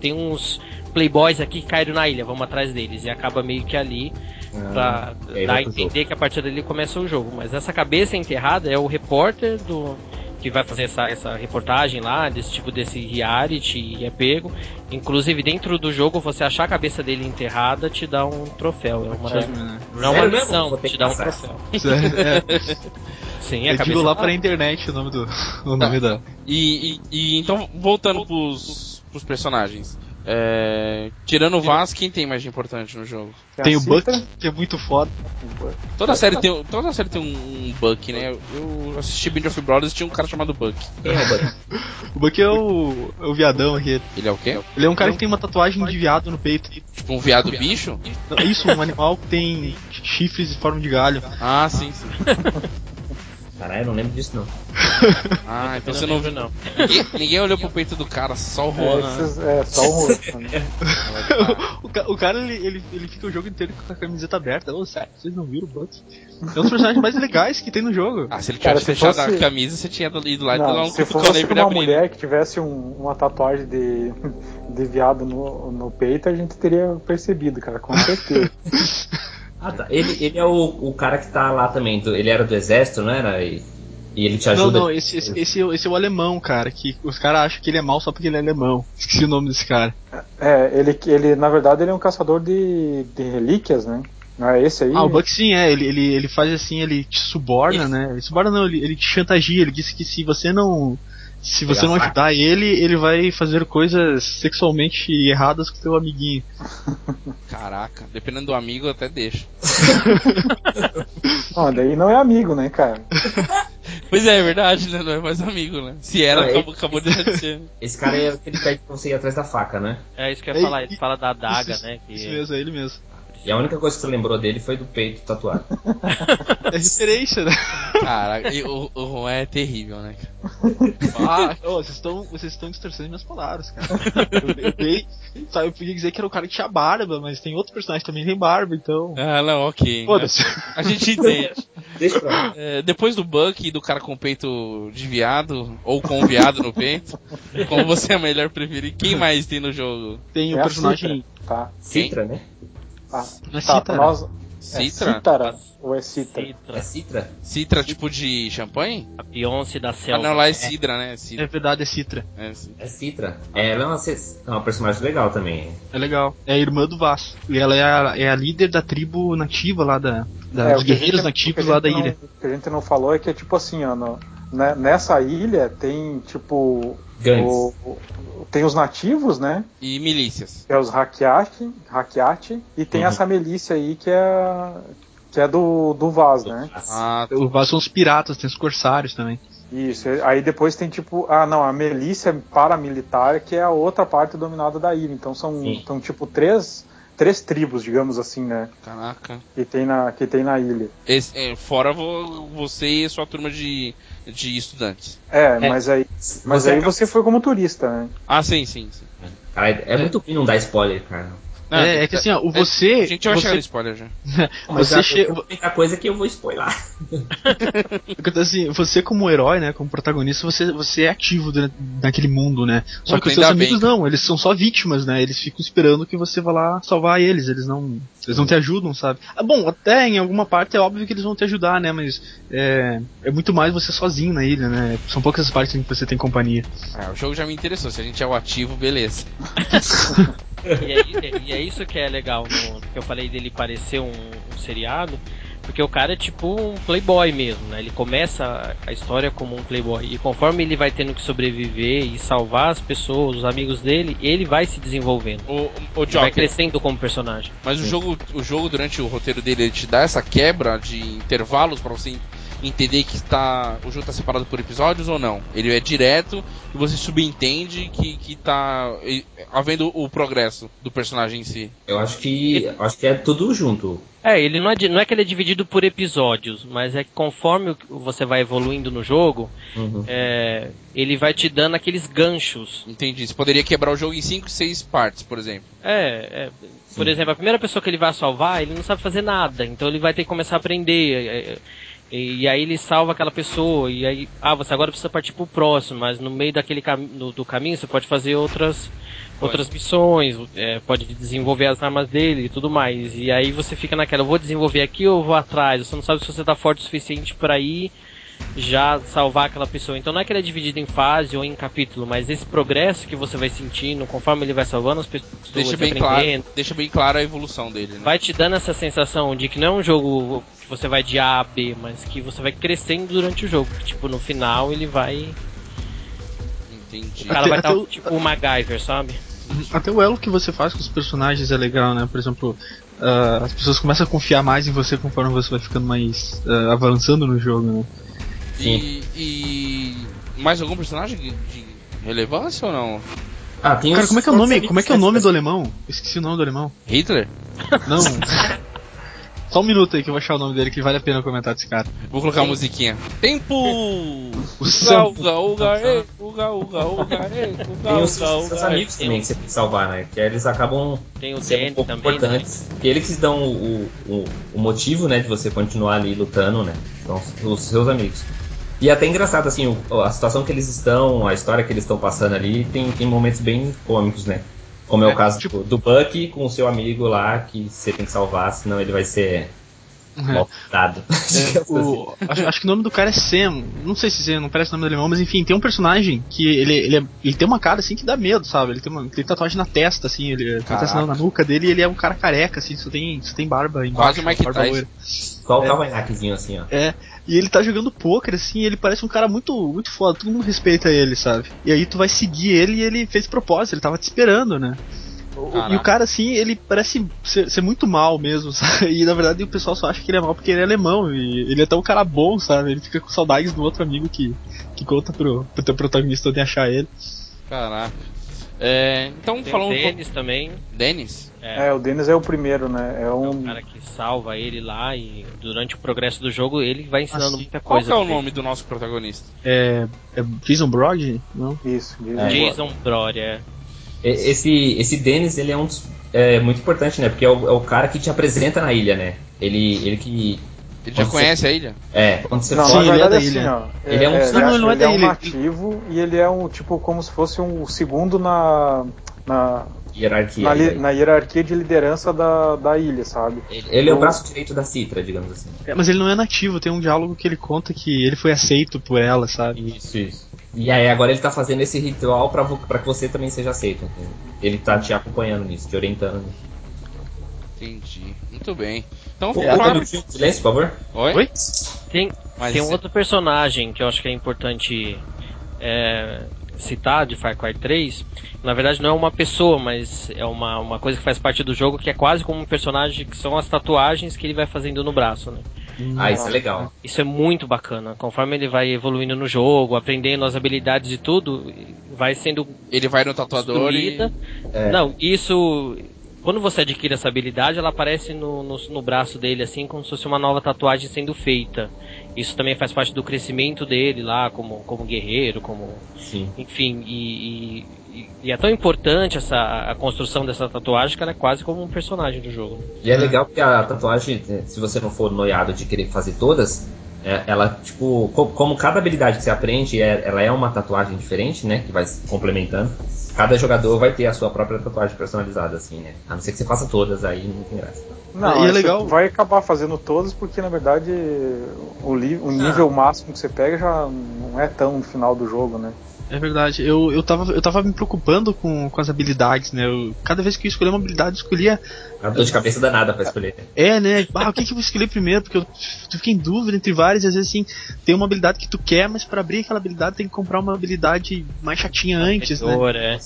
tem uns playboys aqui que caíram na ilha, vamos atrás deles. E acaba meio que ali pra e aí dar a entender que a partir dali começa o jogo. Mas essa cabeça enterrada é o repórter do que vai fazer essa, essa reportagem lá, desse tipo desse reality e é pego. Inclusive dentro do jogo você achar a cabeça dele enterrada te dá um troféu. É uma É. não é uma missão, te dá um troféu. <laughs> É, Sim, a eu digo lá tá- pra internet o nome do. <laughs> O nome da. E, e- e então, voltando pros, pros personagens. É, tirando o Vaz, quem tem mais de importante no jogo? Tem a o Buck, que é muito foda. Toda série tem, toda série tem um, um Buck, né? Eu assisti Band of Brothers e tinha um cara chamado Buck. Quem é o Buck? <laughs> O Buck é o, é o viadão aqui. Ele é o quê? Ele é um cara que tem uma tatuagem de viado no peito. Tipo um viado bicho? Isso, um animal que tem chifres em forma de galho. Ah, sim, sim. <laughs> Caralho, eu não lembro disso não. <laughs> Ah, então você não viu. não. Ninguém, ninguém olhou pro peito do cara, só o é, Juan. esses- é, só o rosto, né? <laughs> O, ca- o cara, ele, ele, ele fica o jogo inteiro com a camiseta aberta. Ô, sério, vocês não viram o Buck? É um dos personagens mais legais que tem no jogo. Ah, se ele Cara, tivesse se fechado fosse- a camisa, você tinha ido lá e Não, um se fosse uma abrir. mulher que tivesse um- uma tatuagem de, de viado no, no peito, a gente teria percebido, cara, com certeza. <laughs> Ah, tá. Ele, ele é o, o cara que tá lá também. do- ele era do exército, não era? E, e ele te Não, ajuda. não, esse, esse, esse, é o- esse é o alemão, cara. Que os caras acham que ele é mau só porque ele é alemão. Esqueci o nome desse cara. É, ele, ele na verdade ele é um caçador de, de relíquias, né? Não é esse aí? Ah, o Buck sim, é. Ele, ele, ele faz assim, ele te suborna, né? Ele suborna não, ele, ele te chantageia. Ele disse que se você não. Se você não ajudar ele, ele vai fazer coisas sexualmente erradas com teu amiguinho. <laughs> Caraca, dependendo do amigo, eu até deixo. <laughs> Não, daí não é amigo, né, cara? <laughs> Pois é, é verdade, né? Não é mais amigo, né? Se era, Não, acabou, acabou de ser. Esse cara é aquele que pede pra você ir atrás da faca, né? É isso que eu ia falar, ele fala da adaga, isso, né? Que Isso mesmo, é ele mesmo. E a única coisa que você lembrou dele foi do peito tatuado. <laughs> É referência, né? Caraca, e o, o Juan é terrível, né? Ah, ô, vocês estão vocês estão distorcendo minhas palavras, cara. Eu, eu dei, sabe, eu podia dizer que era o cara que tinha barba, mas tem outro personagem também que tem barba, então. Ah, não, ok. Foda-se. A gente entende. Deixa pra lá. É, depois do Buck e do cara com peito de viado, ou com viado no peito, como você é melhor preferir, quem mais tem no jogo? Tem É o a personagem. Tá. Citra, né? Ah, Não é tá, Cítara? nós. É Citra? Cítara ou é Citra? É Citra, Citra? Citra tipo de champanhe? a Beyoncé da Ah, selva. não, lá é Cidra, né? É Cidra. verdade, é Citra. É, sim. É Citra. Ela é uma, é uma personagem legal também. É legal. É a irmã do Vasco. E ela é a, é a líder da tribo nativa lá da. da É, dos guerreiros gente- nativos lá da gente ilha. não- O que a gente não falou é que é tipo assim, ó, no- né, nessa ilha tem tipo. Gangues. o- o- tem os nativos, né? E milícias. Que é os Hakiati, Hakiati e tem Uhum. essa milícia aí que é. que é do, do Vaz, né? Ah, O Vasco são os piratas, tem os corsários também. Isso, aí depois tem tipo, ah não, a milícia paramilitar que é a outra parte dominada da ilha. Então são, são tipo três, três tribos, digamos assim, né? caraca. Que tem na, que tem na ilha. Esse- é, fora vo- você e sua turma de, de estudantes. É, mas aí, mas aí acaba- você foi como turista, né? Ah, sim, sim. sim. Cara, é muito ruim não dar spoiler, cara. Não, é, é que assim, ó, o você. A gente vai você, chegar no spoiler já. <laughs> Você já- che- eu vou comentar coisa que eu vou spoiler. <laughs> Assim, você como herói, né, como protagonista, você, você é ativo dentro- naquele mundo, né? Só que os seus bem, amigos cara. não, eles são só vítimas, né? Eles ficam esperando que você vá lá salvar eles, eles não, eles não te ajudam, sabe? Ah, bom, até em alguma parte é óbvio que eles vão te ajudar, né? Mas é, é muito mais você sozinho na ilha, né? São poucas as partes em que você tem companhia. É, o jogo já me interessou. Se a gente é o ativo, beleza. <laughs> E é, e é isso que é legal, no, que eu falei dele parecer um, um seriado, porque o cara é tipo um playboy mesmo, né? Ele começa a história como um playboy e conforme ele vai tendo que sobreviver e salvar as pessoas, os amigos dele, ele vai se desenvolvendo. O, o vai crescendo como personagem. mas o jogo, o jogo durante o roteiro dele ele te dá essa quebra de intervalos pra você entender que tá, o jogo tá separado por episódios ou não? Ele é direto e você subentende que, que tá e- havendo o progresso do personagem em si. Eu acho que. eu acho que é tudo junto. É, ele não é, não é que ele é dividido por episódios, mas é que conforme você vai evoluindo no jogo, Uhum. é, ele vai te dando aqueles ganchos Entendi. Você poderia quebrar o jogo em 5, 6 partes, por exemplo. É, é, por exemplo, a primeira pessoa que ele vai salvar, ele não sabe fazer nada, então ele vai ter que começar a aprender. É, E, aí ele salva aquela pessoa, e aí, ah, você agora precisa partir pro próximo, mas no meio daquele cam do, do caminho você pode fazer outras, outras missões, é, pode desenvolver as armas dele e tudo mais. E aí você fica naquela, eu vou desenvolver aqui ou vou atrás? Você não sabe se você tá forte o suficiente para ir já salvar aquela pessoa. Então não é que ele é dividido em fase ou em capítulo, mas esse progresso que você vai sentindo conforme ele vai salvando as pessoas, Deixa bem, claro, deixa bem claro a evolução dele, né? vai te dando essa sensação de que não é um jogo você vai de A a B, mas que você vai crescendo durante o jogo. Que, tipo, no final ele vai. Entendi. O cara Até- vai estar o- tipo o MacGyver, sabe? Até o elo que você faz com os personagens é legal, né? Por exemplo, ah, as pessoas começam a confiar mais em você conforme você vai ficando mais ah, avançando no jogo, né? E, e mais algum personagem de, de relevância ou não? Ah, tem Cara, como é que é o nome? Como é que é o nome do do alemão? Eu esqueci o nome do alemão. Hitler? Não. <laughs> Só um minuto aí que eu vou achar o nome dele que vale a pena comentar desse cara. Vou colocar a musiquinha. Tempo! O Uga, Sam. uga, uga, e, uga, uga, uga, e, <laughs> Tem uga, os uga, seus uga, amigos e. também que você tem que salvar, né? Que eles acabam Tem o sendo um pouco também. Né? importantes. E eles que dão o, o, o motivo, né, de você continuar ali lutando, né? São os seus amigos. E é até engraçado, assim, a situação que eles estão, a história que eles estão passando ali, tem, tem momentos bem cômicos, né? Como é, o É, caso tipo- do Buck com o seu amigo lá, que você tem que salvar, senão ele vai ser maltratado. É, <laughs> o- acho, acho que o nome do cara é Sam. Não sei se não parece o nome do alemão, mas enfim, tem um personagem que ele, ele, é- ele tem uma cara assim que dá medo, sabe? Ele tem uma ele tem tatuagem na testa, assim, ele tem Caraca. tatuagem na nuca dele e ele é um cara careca, assim, só tem, só tem barba embaixo. Quase o Mike barba Tyson. loira. Só o cavanhaquezinho assim, ó. É, e ele tá jogando poker, assim, ele parece um cara muito, muito foda, todo mundo respeita ele, sabe? E aí tu vai seguir ele e ele fez propósito, ele tava te esperando, né? Caraca. E o cara, assim, ele parece ser, ser muito mal mesmo, <laughs> sabe? E na verdade o pessoal só acha que ele é mal porque ele é alemão. E ele é até um cara bom, sabe? Ele fica com saudades do outro amigo que, que conta pro, pro teu protagonista de achar ele. Caraca. É, então, Tem falando o um pouco. Dennis também. Dennis? É, É, o Denis é o primeiro, né? É é o um. cara que salva ele lá e durante o progresso do jogo ele vai ensinando Assim, muita Qual coisa. que é o ele. nome do nosso protagonista? É. É Jason Brody? Não? Isso, diz É. Jason Brody, é. E- Esse, esse Dennis, ele é um dos, é, muito importante, né? Porque é o, é o cara que te apresenta na ilha, né? Ele, ele que Ele já Quando conhece a ilha? É, quando você Não, Sim, na for. ele é verdade da é assim, ilha. ó. Ele é um- ele Não, não, não é ele da é um ilha. nativo e ele é um tipo como se fosse um segundo na na, Hierarquia. na, li- na hierarquia de liderança da, da ilha, sabe? Ele, ele é o braço direito da Citra, digamos assim. É, mas ele não é nativo, tem um diálogo que ele conta que ele foi aceito por ela, sabe? Isso, isso. E aí agora ele tá fazendo esse ritual pra que você também seja aceito. entendeu? Ele tá te acompanhando nisso, te orientando nisso. Entendi. Muito bem. Então, Pô, claro. silêncio, por favor. Oi? Oi? Tem, Mas tem um esse- outro personagem que eu acho que é importante é, citar de Far Cry 3. Na verdade, não é uma pessoa, mas é uma, uma coisa que faz parte do jogo que é quase como um personagem que são as tatuagens que ele vai fazendo no braço, né? Ah, isso é legal. Isso é muito bacana. Conforme ele vai evoluindo no jogo, aprendendo as habilidades e tudo, vai sendo Ele vai no tatuador e. É. Não, isso. Quando você adquire essa habilidade, ela aparece no, no, no braço dele, assim, como se fosse uma nova tatuagem sendo feita. Isso também faz parte do crescimento dele lá, como, como guerreiro, como. Sim. Enfim, e, e, e é tão importante essa, a construção dessa tatuagem que ela é quase como um personagem do jogo. E é legal porque a tatuagem, se você não for noiado de querer fazer todas, é, ela, tipo, co- como cada habilidade que você aprende, é, ela é uma tatuagem diferente, né? Que vai se complementando. Cada jogador vai ter a sua própria tatuagem personalizada, assim, né? A não ser que você faça todas, aí não tem graça. Não, E é legal- vai acabar fazendo todas porque na verdade o, o nível máximo que você pega já não é tão no final do jogo, né? É verdade. Eu, eu, tava, eu tava me preocupando com, com as habilidades, né? Eu, cada vez que eu escolhia uma habilidade, eu escolhia. A dor de cabeça danada pra escolher. É, né? Ah, o que, que eu vou escolher primeiro? Porque eu tu fica em dúvida entre várias, e às vezes assim, tem uma habilidade que tu quer, mas pra abrir aquela habilidade tem que comprar uma habilidade mais chatinha antes, né? Melhor, é.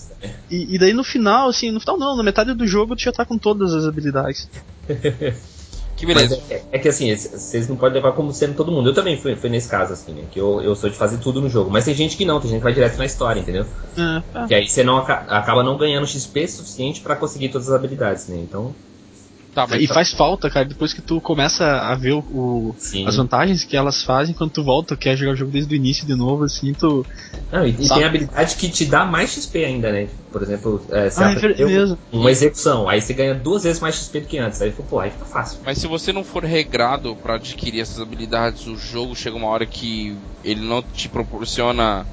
E, e daí no final, assim, no final não, na metade do jogo tu já tá com todas as habilidades. <laughs> Que beleza. é, é que assim, vocês não podem levar como sendo todo mundo. Eu também fui, fui nesse caso, assim, né? Que eu, eu sou de fazer tudo no jogo. Mas tem gente que não, tem gente que vai direto na história, entendeu? É, é. Que aí você não aca- acaba não ganhando XP suficiente pra conseguir todas as habilidades, né? Então, Tá, mas E faz falta, cara, depois que tu começa a ver o, as vantagens que elas fazem quando tu volta, quer jogar o jogo desde o início de novo, assim, tu. Não, e, e tem habilidade que te dá mais XP ainda, né? Por exemplo, é, você Ah, é uma execução, aí você ganha duas vezes mais XP do que antes. Aí, pô, aí fica fácil. Mas se você não for regrado pra adquirir essas habilidades, o jogo chega uma hora que ele não te proporciona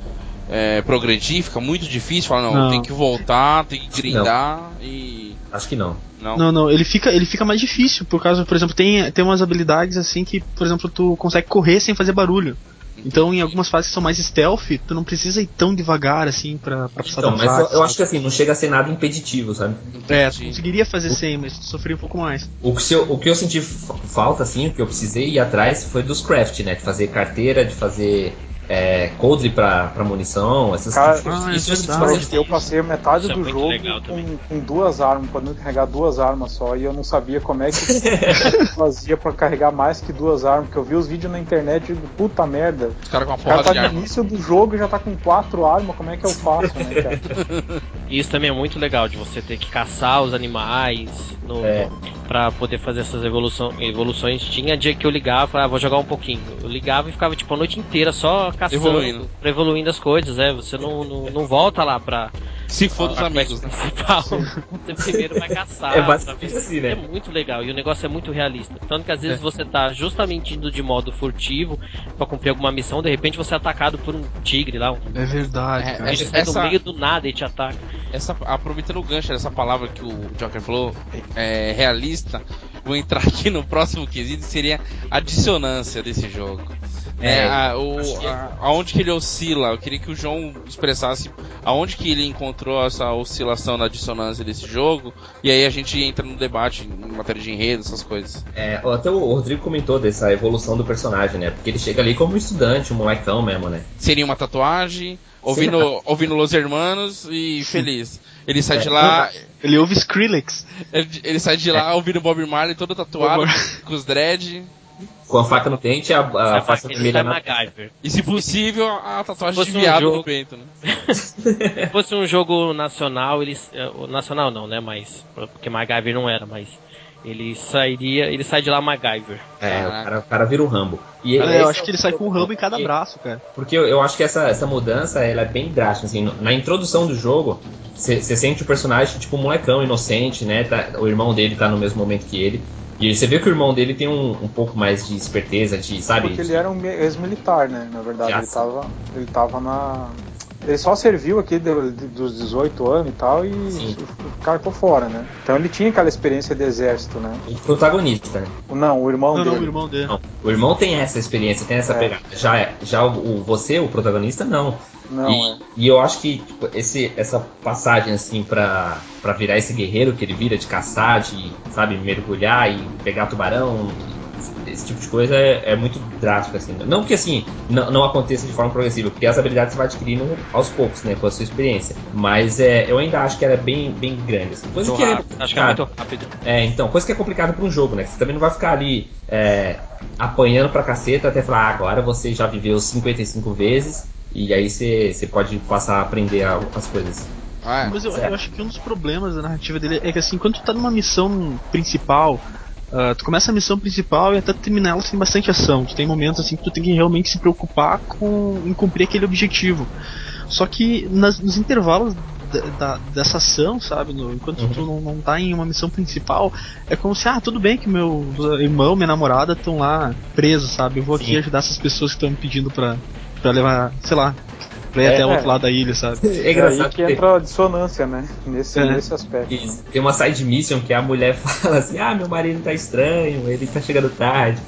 é, progredir, fica muito difícil. Fala, não, Não. tem que voltar, tem que grindar e. Acho que não. Não. Não, não, ele fica, ele fica mais difícil, por causa, por exemplo, tem, tem umas habilidades assim que, por exemplo, tu consegue correr sem fazer barulho. Então, em algumas fases que são mais stealth, tu não precisa ir tão devagar assim pra, pra passar Então, mas eu, fase. eu acho que assim, não chega a ser nada impeditivo, sabe? É, tu conseguiria fazer sem, mas tu sofria um pouco mais. O que, se eu, o que eu senti fa- falta, assim, o que eu precisei ir atrás foi dos craft, né? De fazer carteira, de fazer é, coldre pra, pra munição, essas Cara, tipo, ah, é isso verdade. bastante Eu passei metade Isso é do muito jogo legal com, com duas armas, podendo carregar duas armas só, e eu não sabia como é que <laughs> fazia pra carregar mais que duas armas, porque eu vi os vídeos na internet e digo, puta merda, Os caras com uma o cara tá de no arma. início do jogo e já tá com quatro armas, como é que eu faço, né, cara? E isso também é muito legal, de você ter que caçar os animais no, É. pra poder fazer essas evolução, evoluções. Tinha dia que eu ligava, ah, vou jogar um pouquinho. Eu ligava e ficava tipo a noite inteira só caçando, Evoluindo. pra evoluindo as coisas, é. Você não, não, não volta lá pra. Se for dos amigos, né? principal. Você primeiro vai caçar. <laughs> É basicamente assim, né? É muito legal e o negócio é muito realista. Tanto que às vezes você tá justamente indo de modo furtivo pra cumprir alguma missão, de repente você é atacado por um tigre lá, um É verdade, É, cara. bicho essa- sai essa- do meio do nada e te ataca. Essa, aproveitando o gancho dessa palavra que o Joker falou, é, realista, vou entrar <laughs> aqui no próximo quesito, seria a dissonância desse jogo. É, É, a, o, que- a- aonde que ele oscila, eu queria que o João expressasse aonde que ele encontrou essa oscilação na dissonância desse jogo, e aí a gente entra no debate em matéria de enredo, essas coisas. É, até o Rodrigo comentou dessa evolução do personagem, né? Porque ele chega ali como um estudante, um molecão mesmo, né? Seria uma tatuagem, ouvindo, <laughs> ouvindo Los Hermanos e feliz. Ele sai É, de lá, Ele ouve Skrillex. ele, ele sai de lá ouvindo Bob Marley todo tatuado, com os dread. Com a faca no dente e a, a faixa ele vermelha é na. MacGyver. E se possível, a tatuagem fosse de um viado no jogo- peito, né? Se fosse um jogo nacional, eles. eh, o Nacional não, né? Mas. Porque MacGyver não era, mas. Ele sairia. Ele sai de lá MacGyver. É, o cara, o cara vira o Rambo. E Cara, eu é acho o- que ele sai com um ramo em cada porque- braço, cara. Porque eu, eu acho que essa, essa mudança ela é bem drástica. Assim, no- na introdução do jogo, você sente o personagem tipo um molecão inocente, né? Tá- o irmão dele tá no mesmo momento que ele. E você vê que o irmão dele tem um, um pouco mais de esperteza, de, sabe? Porque ele era um ex-militar, né? Na verdade, ele tava, ele tava na. Ele só serviu aqui do- dos 18 anos e tal e Sim. carcou fora, né? Então ele tinha aquela experiência de exército, né? O protagonista, né? Não, o irmão Não, dele. não, o irmão dele. Não, o irmão tem essa experiência, tem essa É. pegada. Já, é- já o, o- você, o protagonista, não. Não, e, é. e eu acho que tipo, esse, essa passagem assim pra, pra virar esse guerreiro que ele vira de caçar, de sabe mergulhar e pegar tubarão, esse tipo de coisa é, é muito drástico assim. Não que assim não, não aconteça de forma progressiva, porque as habilidades você vai adquirindo aos poucos, né, com a sua experiência. Mas é, eu ainda acho que ela é bem, bem grande. Assim. Coisa Muito que é. Acho que é muito rápido. é, então, coisa que é complicada para um jogo, né? Você também não vai ficar ali é, apanhando pra caceta até falar, ah, agora você já viveu 55 vezes e aí você, você pode passar a aprender as coisas. Ah, é. Mas eu, eu acho que um dos problemas da narrativa dele é que assim, quando tu tá numa missão principal, ah, tu começa a missão principal e até terminar ela tem bastante ação. Tu tem momentos assim que tu tem que realmente se preocupar com em cumprir aquele objetivo. Só que nas- nos intervalos da- dessa ação, sabe, no- enquanto tu não, não tá em uma missão principal, é como se, ah, tudo bem que meu irmão, minha namorada estão lá presos, sabe? Eu vou aqui Sim. ajudar essas pessoas que estão me pedindo pra, pra levar, sei lá, pra ir É, até o é. outro lado da ilha, sabe? <laughs> É É aí engraçado que entra a dissonância, né? Nesse, É. nesse aspecto. Isso. Tem uma side mission que a mulher <laughs> fala assim: Ah, meu marido tá estranho, ele tá chegando tarde.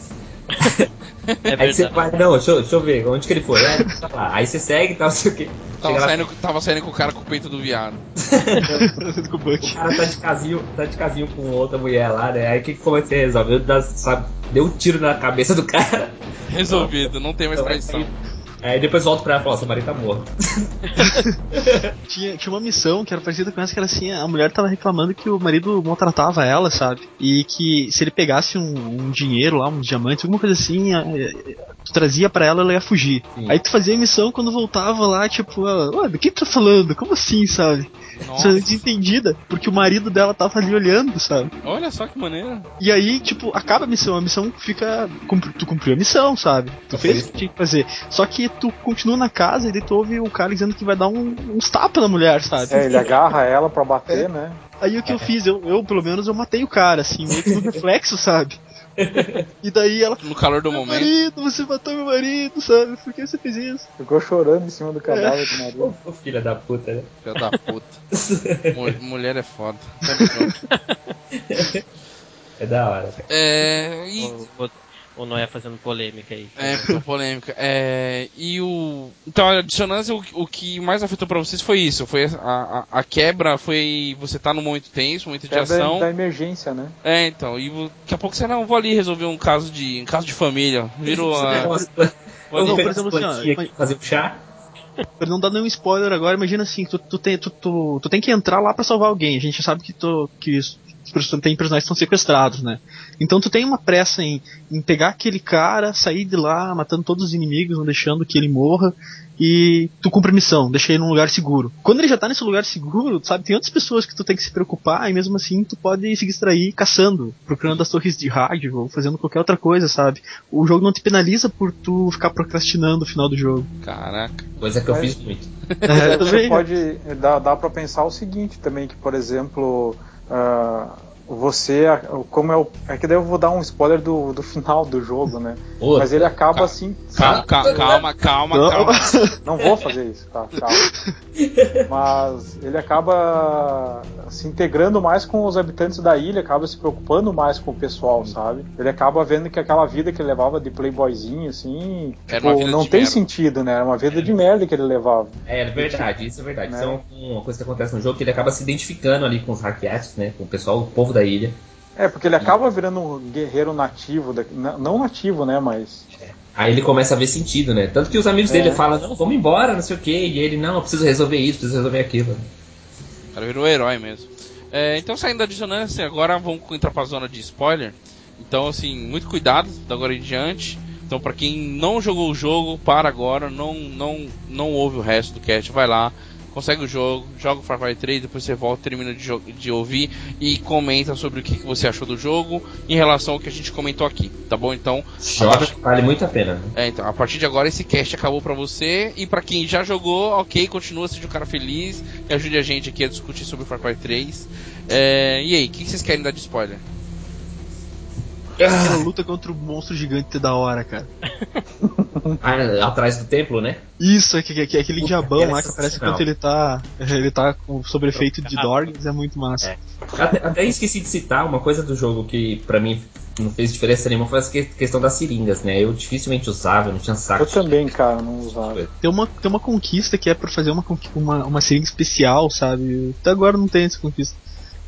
<laughs> É Aí você vai, não, deixa eu, deixa eu ver, onde que ele foi? Tá lá. Aí você segue e tal, sei o quê. Tava Chega lá, saindo, tava saindo com o cara com o peito do viado. O cara tá de casinho, tá de casinho com outra mulher lá, né? Aí o que, que como é que você resolve? Eu dá- sabe, deu um tiro na cabeça do cara. Resolvido, não tem mais traição. Aí depois volta pra ela e fala: Seu marido tá morto. <laughs> Tinha, tinha uma missão que era parecida com essa, que era assim, a mulher tava reclamando que o marido maltratava ela, sabe? E que se ele pegasse um, um dinheiro lá, um diamante, alguma coisa assim, eh, eh, tu trazia pra ela, ela ia fugir. Sim. Aí tu fazia a missão quando voltava lá, tipo, ela, ué, do que tu tá falando? Como assim, sabe? Nossa, Você desentendida, porque o marido dela tava ali olhando, sabe? olha só que maneiro. E aí, tipo, acaba a missão, a missão fica. Tu cumpriu a missão, sabe? Tu fez o que tinha que fazer. Só que tu continua na casa e daí tu ouve o cara dizendo que vai dar um- uns tapas na mulher, sabe? É, ele agarra ela pra bater, né? Aí o que eu fiz? Eu, eu, pelo menos, eu matei o cara, assim, meio que no <laughs> reflexo, sabe? E daí ela. No calor do Meu momento. marido, você matou meu marido, sabe? Por que você fez isso? Ficou chorando em cima do cadáver do Ô, marido. ô, filha da puta, né? Filha da puta. <laughs> Mu- mulher é foda. <laughs> É da hora. É. E. O, o, o Noé fazendo polêmica aí. É, <laughs> polêmica. É, e o. Então, a dissonância, o, o que mais afetou pra vocês foi isso. Foi a, a, a quebra, foi você tá num momento tenso, momento de É da, ação. da emergência, né? É, então. E daqui a pouco você não vou ali resolver um caso de. um caso de família. Virou a. umas- vou Não, por exemplo, assim, ó, fazer um chá. Pra não dar nenhum spoiler agora, imagina assim, tu, tu, tem, tu, tu, tu tem que entrar lá pra salvar alguém. A gente sabe que, tu, que person- tem personagens que estão sequestrados, né? Então tu tem uma pressa em, em pegar aquele cara, sair de lá, matando todos os inimigos, não deixando que ele morra, e tu cumpre a missão, deixa ele num lugar seguro. Quando ele já tá nesse lugar seguro, sabe, tem outras pessoas que tu tem que se preocupar, e mesmo assim tu pode se distrair caçando, procurando as torres de rádio, ou fazendo qualquer outra coisa, sabe? O jogo não te penaliza por tu ficar procrastinando o final do jogo. Caraca. Coisa que eu Mas- fiz muito. <laughs> É, Você também. pode. Dá, dá pra pensar o seguinte também, que por exemplo. Ah, você, como é o. É que daí eu vou dar um spoiler do, do final do jogo, né? Mas ele acaba Ca- assim. Calma, calma, calma, calma, Não. calma. Não vou fazer isso, tá? Calma. Mas ele acaba se integrando mais com os habitantes da ilha, acaba se preocupando mais com o pessoal, sabe? Ele acaba vendo que aquela vida que ele levava de playboyzinho, assim, Era tipo, uma vida não de tem merda. sentido, né? Era uma vida de merda que ele levava. É, é verdade, isso é verdade. Né? Isso é uma, coisa que acontece no jogo, que ele acaba se identificando ali com os hackeados, né? Com o pessoal, o povo da ilha. É, porque ele acaba virando um guerreiro nativo, da- não nativo, né? Mas. Aí ele começa a ver sentido, né? Tanto que os amigos É. dele falam, não, vamos embora, não sei o quê. E ele, não, eu preciso resolver isso, preciso resolver aquilo. O cara virou herói mesmo. É, então, saindo da dissonância, agora vamos entrar pra zona de spoiler. Então, assim, muito cuidado da agora em diante. Então, pra quem não jogou o jogo, para agora, não, não, não ouve o resto do cast, vai lá, consegue o jogo, joga o Far Cry 3, depois você volta, termina de, de ouvir e comenta sobre o que, que você achou do jogo em relação ao que a gente comentou aqui, tá bom? Então, Joga, vale muito a pena. né? é, então, a partir de agora esse cast acabou pra você e pra quem já jogou, ok, continua seja um cara feliz e ajude a gente aqui a discutir sobre Far Cry 3. É, e aí, o que vocês querem dar de spoiler? Aquela luta contra o monstro gigante é da hora, cara. <laughs> Ah, atrás do templo, né? Isso, é que, que- que- aquele Puta, diabão lá é que aparece sensacional. enquanto ele tá. Ele tá com, sob efeito de Dorgs, é muito massa. É. Até, até esqueci de citar uma coisa do jogo que pra mim não fez diferença nenhuma foi que- questão das seringas, né? Eu dificilmente usava, eu não tinha saco. Eu também, cara, não usava. Tem uma, tem uma conquista que é pra fazer uma, uma, uma seringa especial, sabe? Até agora não tem essa conquista.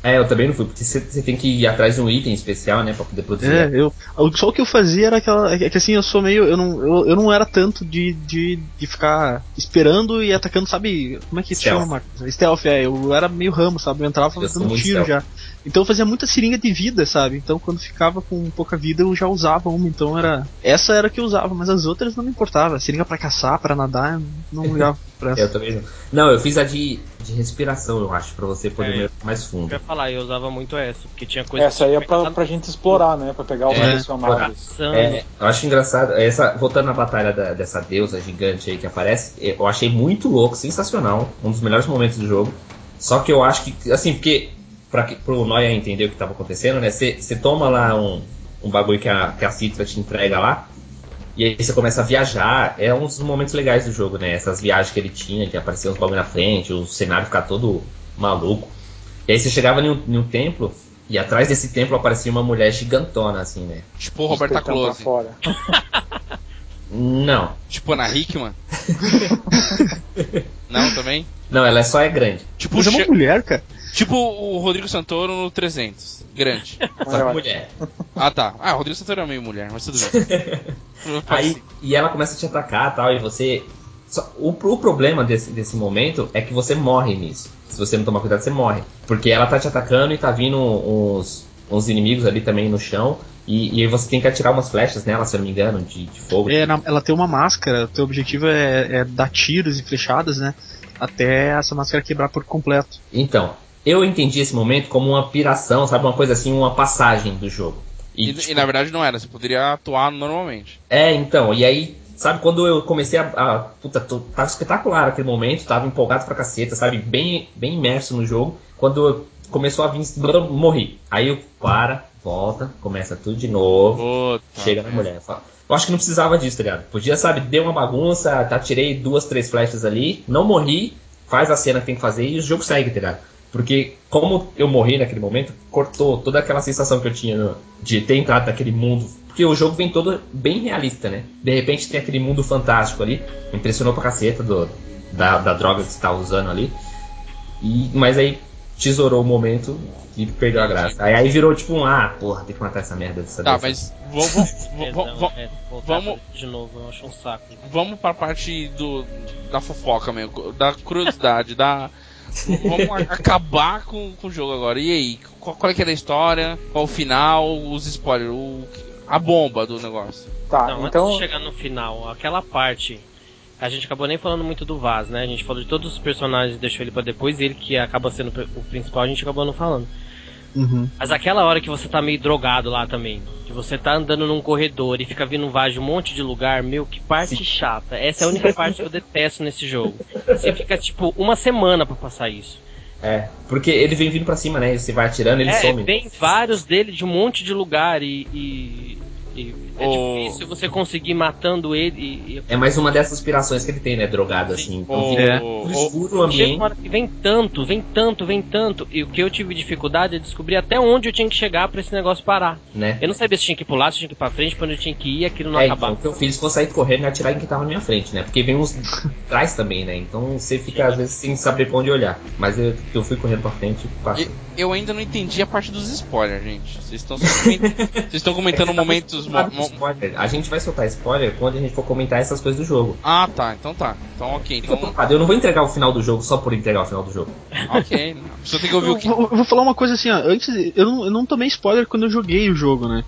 É, eu também não fui, porque você você tem que ir atrás de um item especial, né, pra poder produzir. É, eu. Só o que eu fazia era aquela. É que assim, eu sou meio. Eu não, eu, eu não era tanto de, de, de ficar esperando e atacando, sabe? Como é que se chama, Marcos? Stealth, é. Eu era meio ramo, sabe? Eu entrava Eu dando muito tiro stealth. já. Então eu fazia muita seringa de vida, sabe? Então quando ficava com pouca vida eu já usava uma. Então era. Essa era a que eu usava, mas as outras não me importava. Seringa pra caçar, pra nadar, não <laughs> ligava pra essa. Eu também não. Não, eu fiz a de, de respiração, eu acho, pra você poder É. mergulhar mais Eu fundo. ia falar, eu usava muito essa, porque tinha coisa Essa aí é pra, pra gente explorar, né? Pra pegar os É, personagens. É, eu acho engraçado, essa, voltando à batalha da- dessa deusa gigante aí que aparece, eu achei muito louco, sensacional, um dos melhores momentos do jogo. Só que eu acho que, assim, porque pra, que- pro Noia entender o que tava acontecendo, né? Você toma lá um, um bagulho que a, que a Citra te entrega lá, e aí você começa a viajar. É um dos momentos legais do jogo, né? Essas viagens que ele tinha, que apareciam uns bagulho na frente, o cenário ficar todo maluco. E aí você chegava em um, em um templo, e atrás desse templo aparecia uma mulher gigantona, assim, né? Tipo o Roberta Close. fora. Não. Tipo Ana Hickman. <laughs> Não, também? Não, ela é só é grande. Tipo, Mas é uma mulher, cara. Tipo o Rodrigo Santoro no 300. Grande. <laughs> Só mulher. Ah, tá. Ah, o Rodrigo Santoro é meio mulher, mas tudo bem. <laughs> Aí, e ela começa a te atacar tal, e você. só- o, o problema desse, desse momento é que você morre nisso. Se você não tomar cuidado, você morre. Porque ela tá te atacando e tá vindo uns, uns inimigos ali também no chão. E, e aí você tem que atirar umas flechas nela, se eu não me engano, de, de fogo. É, ela tem uma máscara, o teu objetivo é, é dar tiros e flechadas, né? Até essa máscara quebrar por completo. Então, eu entendi esse momento como uma piração, sabe? Uma coisa assim, uma passagem do jogo. E, tipo, e na verdade não era, você poderia atuar normalmente. É, então, e aí, sabe, quando eu comecei a. a puta, tô- tava espetacular aquele momento, tava empolgado pra caceta, sabe, bem, bem imerso no jogo. Quando começou a vir, morri. Aí eu para, volta, começa tudo de novo, Puta. chega na mulher. fala- Eu acho que não precisava disso, tá ligado? Podia, sabe, deu uma bagunça, tá, tirei duas, três flechas ali, não morri, faz a cena que tem que fazer e o jogo segue, tá ligado? Porque como eu morri naquele momento, cortou toda aquela sensação que eu tinha no- de ter entrado naquele mundo. Porque o jogo vem todo bem realista, né? De repente tem aquele mundo fantástico ali. Me impressionou pra caceta do, da, da droga que você tá usando ali. E, mas aí tesourou o momento e perdeu a graça. Aí, aí virou tipo um, ah, porra, tem que matar essa merda dessa Tá, mas vamos, vamos, é, de novo, eu acho um saco. vamos pra parte do, da fofoca mesmo, da curiosidade, da. Vamos a- acabar com, com o jogo agora. E aí, qual, qual é que é da história? Qual o final? Os spoilers? O, a bomba do negócio. Tá, Não, então. antes de chegar no final, aquela parte. A gente acabou nem falando muito do Vaz, né? A gente falou de todos os personagens deixou ele pra depois, e ele que acaba sendo o principal, a gente acabou não falando. Uhum. Mas aquela hora que você tá meio drogado lá também, que você tá andando num corredor e fica vindo de um monte de lugar, meu, que parte chata. Essa é a única <laughs> parte que eu detesto nesse jogo. Você fica tipo uma semana pra passar isso. É, porque ele vem vindo pra cima, né? Você vai atirando, ele é, some. vem vários dele de um monte de lugar e. e- e é O- difícil você conseguir matando ele e, É mais uma dessas inspirações que ele tem, né? Drogado assim. Então O, fica É. o- escuro o Chega uma ambiente. hora que vem tanto, vem tanto, vem tanto. E o que eu tive dificuldade é descobrir até onde eu tinha que chegar pra esse negócio parar. Né? Eu não sabia se tinha que pular, se tinha que ir pra frente, quando eu tinha que ir, aquilo não É, então, acabava. o que eu fiz foi sair correndo e atirar em quem tava na minha frente, né? Porque vem uns <laughs> atrás também, né? Então você fica às vezes sem saber pra onde olhar. Mas eu, eu fui correndo pra frente e Eu ainda não entendi a parte dos spoilers, gente. Vocês estão só coment- <laughs> Vocês estão comentando momentos. mo- Sabe, mo- spoiler. A gente vai soltar spoiler quando a gente for comentar essas coisas do jogo. Ah, tá. Então tá. Então ok. Então. eu não vou entregar o final do jogo só por entregar o final do jogo. Ok. Só tem que ouvir Eu, o que. vou- eu vou falar uma coisa assim, ó. Antes, eu não, eu não tomei spoiler quando eu joguei o jogo, né?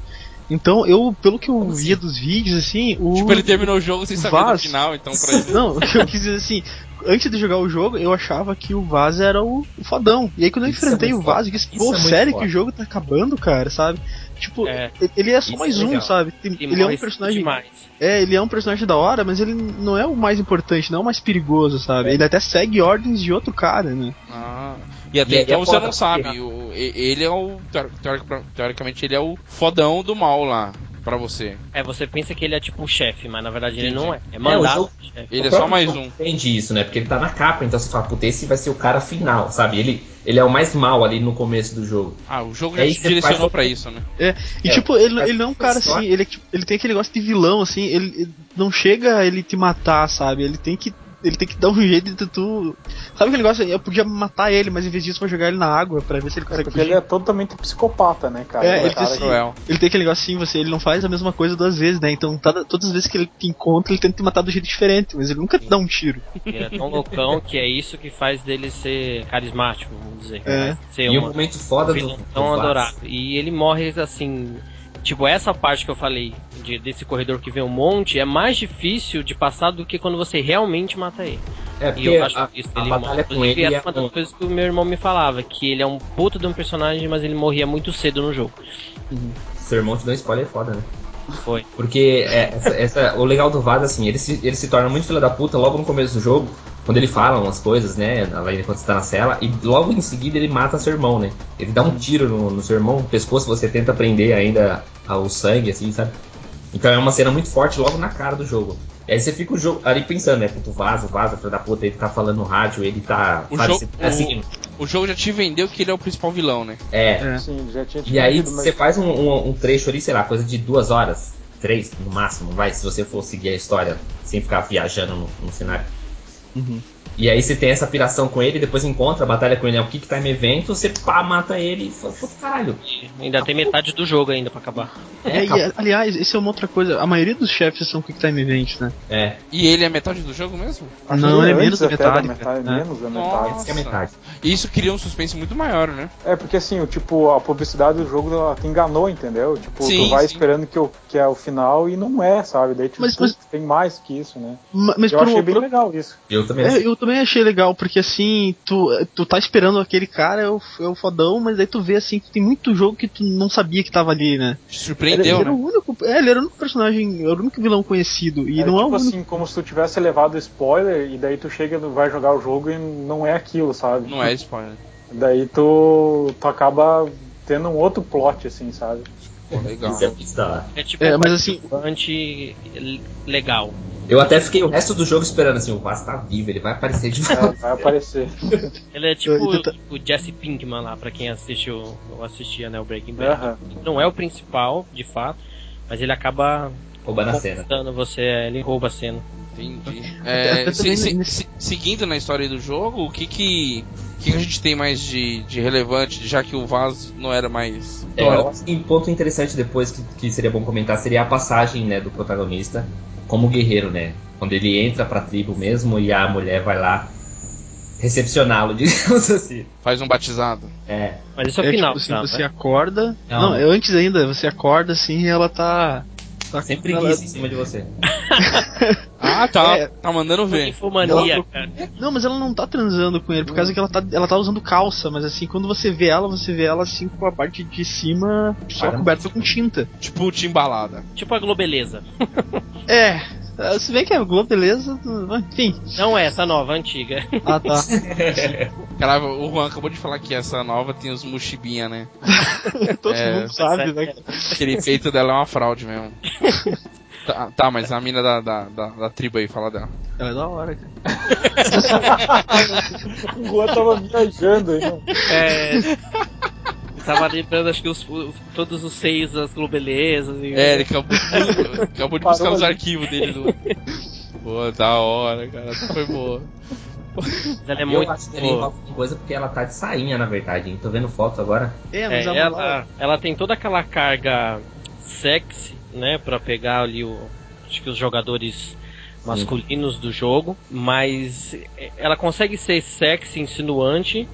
Então, eu, pelo que eu Como via assim? dos vídeos, assim, o. Tipo, ele terminou o jogo sem saber do Vaz. final, então pra ele. <laughs> Não, o que eu quis dizer assim, antes de jogar o jogo, eu achava que o Vaz era o, o fodão. E aí quando eu Isso é enfrentei muito o Vaz, eu disse, pô, é sério foda. que o jogo tá acabando, cara, sabe? Tipo, É. ele é só Isso mais é um, sabe? Tem- ele é um personagem. demais. É, ele é um personagem da hora, mas ele não é o mais importante, não é o mais perigoso, sabe? É. Ele até segue ordens de outro cara, né? Ah. E até E aí então é você foda, não sabe. o- ele é o. teori- teoric- Teoricamente, ele é o fodão do mal lá, pra você. É, você pensa que ele é tipo o chefe, mas na verdade ele Entendi. não é. É É, o mandado jogo- pro chefe. Ele O é só mais jogo um. Entende isso, né? Porque ele tá na capa, então você fala, puta, esse vai ser o cara final, sabe? Ele, ele é o mais mal ali no começo do jogo. Ah, o jogo E já você direcionou faz- pra isso, né? É, e É, tipo, ele, ele não é um cara assim, ele, é tipo, ele tem aquele negócio de vilão, assim, ele, ele não chega a ele te matar, sabe? Ele tem que. Ele tem que dar um jeito de tu. Sabe aquele negócio? Eu podia matar ele, mas em vez disso, vou jogar ele na água pra ver se ele É consegue porque fugir. ele é totalmente psicopata, né, cara? É, Ele ele cara tem que- Cruel. Ele tem aquele negócio assim, você, ele não faz a mesma coisa duas vezes, né? Então, toda- todas as vezes que ele te encontra, ele tenta te matar do jeito diferente, mas ele nunca te dá um tiro. Ele é tão loucão que é isso que faz dele ser carismático, vamos dizer. É. Ser e um o momento foda do, tão adorado. E ele morre assim. Tipo, essa parte que eu falei de- desse corredor que vem um monte é mais difícil de passar do que quando você realmente mata ele. É, E porque eu acho a, isso a dele batalha com ele é é uma das um- coisas que o meu irmão me falava, que ele é um puto de um personagem, mas ele morria muito cedo no jogo. Seu irmão te deu um spoiler foda, né? Foi. Porque é, essa- essa- o legal do Vaz, assim, ele se, ele se torna muito filho da puta logo no começo do jogo, quando ele fala umas coisas, né, além de quando você tá na cela, e logo em seguida ele mata seu irmão, né? Ele dá um tiro no, no seu irmão, no pescoço, você tenta prender ainda ao sangue, assim, sabe? Então é uma cena muito forte logo na cara do jogo. E aí você fica o jogo ali pensando, né? Puto, vaza, vaza, filho da puta, ele tá falando no rádio, ele tá. O sabe, jogo- você- assim, O jogo já te vendeu que ele é o principal vilão, né? é. É. Sim, já tinha te E aí mas- você faz um, um- um trecho ali, sei lá, coisa de duas horas, três no máximo, vai, se você for seguir a história sem ficar viajando no, no cenário. Uhum. E aí você tem essa piração com ele, depois encontra a batalha com ele, é o Kick Time Event, você pá, mata ele e fala, pô, caralho. Ainda tem metade do jogo ainda pra acabar. É, e, acabou. aliás, isso é uma outra coisa. A maioria dos chefes são Quick Time Events, né? é, E ele é metade do jogo mesmo? Acho Não, que é menos da metade. É. menos da Nossa. metade. é a metade. E isso cria um suspense muito maior, né? É, porque assim, o tipo, a publicidade do jogo ela te enganou, entendeu? Tipo, Sim, tu vai sim. esperando que, o, que é o final e não é, sabe? Daí tipo, Mas- mas- tem mais que isso, né? Ma- Mas Eu achei um- bem legal isso. Eu também É, eu também achei legal, porque assim, tu, tu tá esperando aquele cara, é o, é o fodão, mas aí tu vê assim que tem muito jogo que tu não sabia que tava ali, né? Ele, surpreendeu, ele era né? o único. É, ele era o único personagem, era o único vilão conhecido. E é não tipo é o único. assim, como se tu tivesse levado spoiler e daí tu chega, vai jogar o jogo e não é aquilo, sabe? Não é spoiler. Daí tu, tu acaba tendo um outro plot, assim, sabe? Pô, legal. É. É tipo É, um mas assim- participante legal. Eu até fiquei o resto do jogo esperando assim, o Vaz tá vivo, ele vai aparecer de É, volta. vai aparecer. <laughs> Ele é tipo o Jesse Pinkman lá, pra quem assistiu ou assistia, né, o Breaking Bad. Aham. Não é o principal, de fato, mas ele acaba Roubando a cena. você, ele rouba a cena. Entendi. É, <laughs> se- se- seguindo na história do jogo, o que que, o que que a gente tem mais de, de relevante, já que o Vaz não era mais. É, não era- eu acho que um ponto interessante depois que, que seria bom comentar seria a passagem né, do protagonista como guerreiro, né? Quando ele entra pra tribo mesmo e a mulher vai lá recepcioná-lo, <laughs> digamos assim. faz um batizado. É, Mas isso é o É, final, tipo assim, não, você né? acorda. Não. Não, é antes ainda, você acorda assim e ela tá. Tá sempre ela- preguiça em cima de você. <laughs> Ah, tá. É. Tá mandando ver. Infomania, cara. Não, mas ela não tá transando com ele, por causa que ela tá, ela tá usando calça, mas assim, quando você vê ela, você vê ela assim com a parte de cima só Caramba. coberta com tinta. Tipo Timbalada. Tipo a Globeleza. É, se bem que é Globo, beleza, enfim. Não é essa nova, antiga. Ah, tá. <laughs> Cara, o Juan acabou de falar que essa nova tem os mushibinha, né? <laughs> Todo É, mundo sabe, né? Aquele peito dela é uma fraude mesmo. <laughs> Tá, tá, mas a mina da, da, da, da tribo aí, fala dela. Ela é da hora, cara. O Juan tava viajando aí, não. É. Tava lembrando, acho que os, os- todos os seios das Globelezas. E... É, ele acabou, <laughs> acabou de buscar Parou os arquivos dele do. Pô, da hora, cara. Foi boa. Mas ela é eu muito. acho que ele envolve uma coisa porque ela tá de sainha, na verdade. hein? Tô vendo foto agora. É, É, mas a ela, ela tem toda aquela carga sexy, né, Pra pegar ali o, acho que os jogadores masculinos do jogo, mas ela consegue ser sexy, insinuante,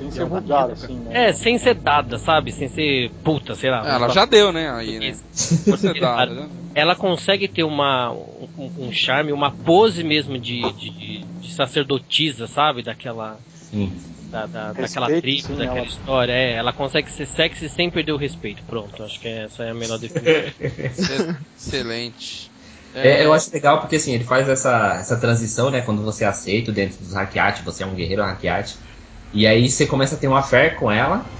Sem ser vulgar, assim, né? é, sem ser dada, sabe? Sem ser puta, sei lá. Ela já deu, né? Aí, né? <laughs> Dá, né? Ela consegue ter uma, um, um charme, uma pose mesmo de, de, de sacerdotisa, sabe? Daquela, Sim. da, da- Respeito, daquela tribo, sim, daquela ela- história. É, ela consegue ser sexy sem perder o respeito. Pronto, acho que essa é a melhor definição. Ex- <laughs> Excelente. É, eu acho legal porque assim, ele faz essa, essa transição, né? Quando você é aceito dentro dos hackeate, você é um guerreiro hackeate. E aí você começa a ter uma fé com ela.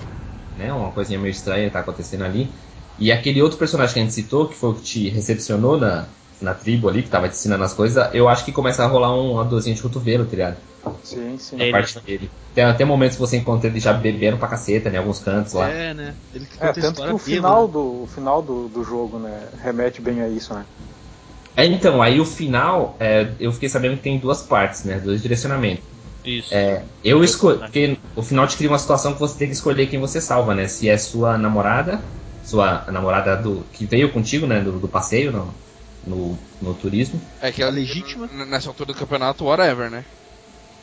né? Uma coisinha meio estranha tá acontecendo ali. E aquele outro personagem que a gente citou, que foi o que te recepcionou na, na tribo ali, que tava te ensinando as coisas, eu acho que começa a rolar um- uma dorzinha de cotovelo, tá ligado? Sim, sim. Na Ele- parte dele. Tem até momentos que você encontra ele já bebendo pra caceta, em alguns cantos lá. É, né? Ele É, tanto que o final, do, o final do, do jogo, né, remete bem a isso, né? É, então, aí o final, é, eu fiquei sabendo que tem duas partes, né? Dois direcionamentos. Isso. É, eu escolhi. Porque o final te cria uma situação que você tem que escolher quem você salva, né? Se é sua namorada, sua namorada do que veio contigo, né? Do, do passeio no, no, no turismo. É que é legítima? Nessa altura do campeonato, whatever, né?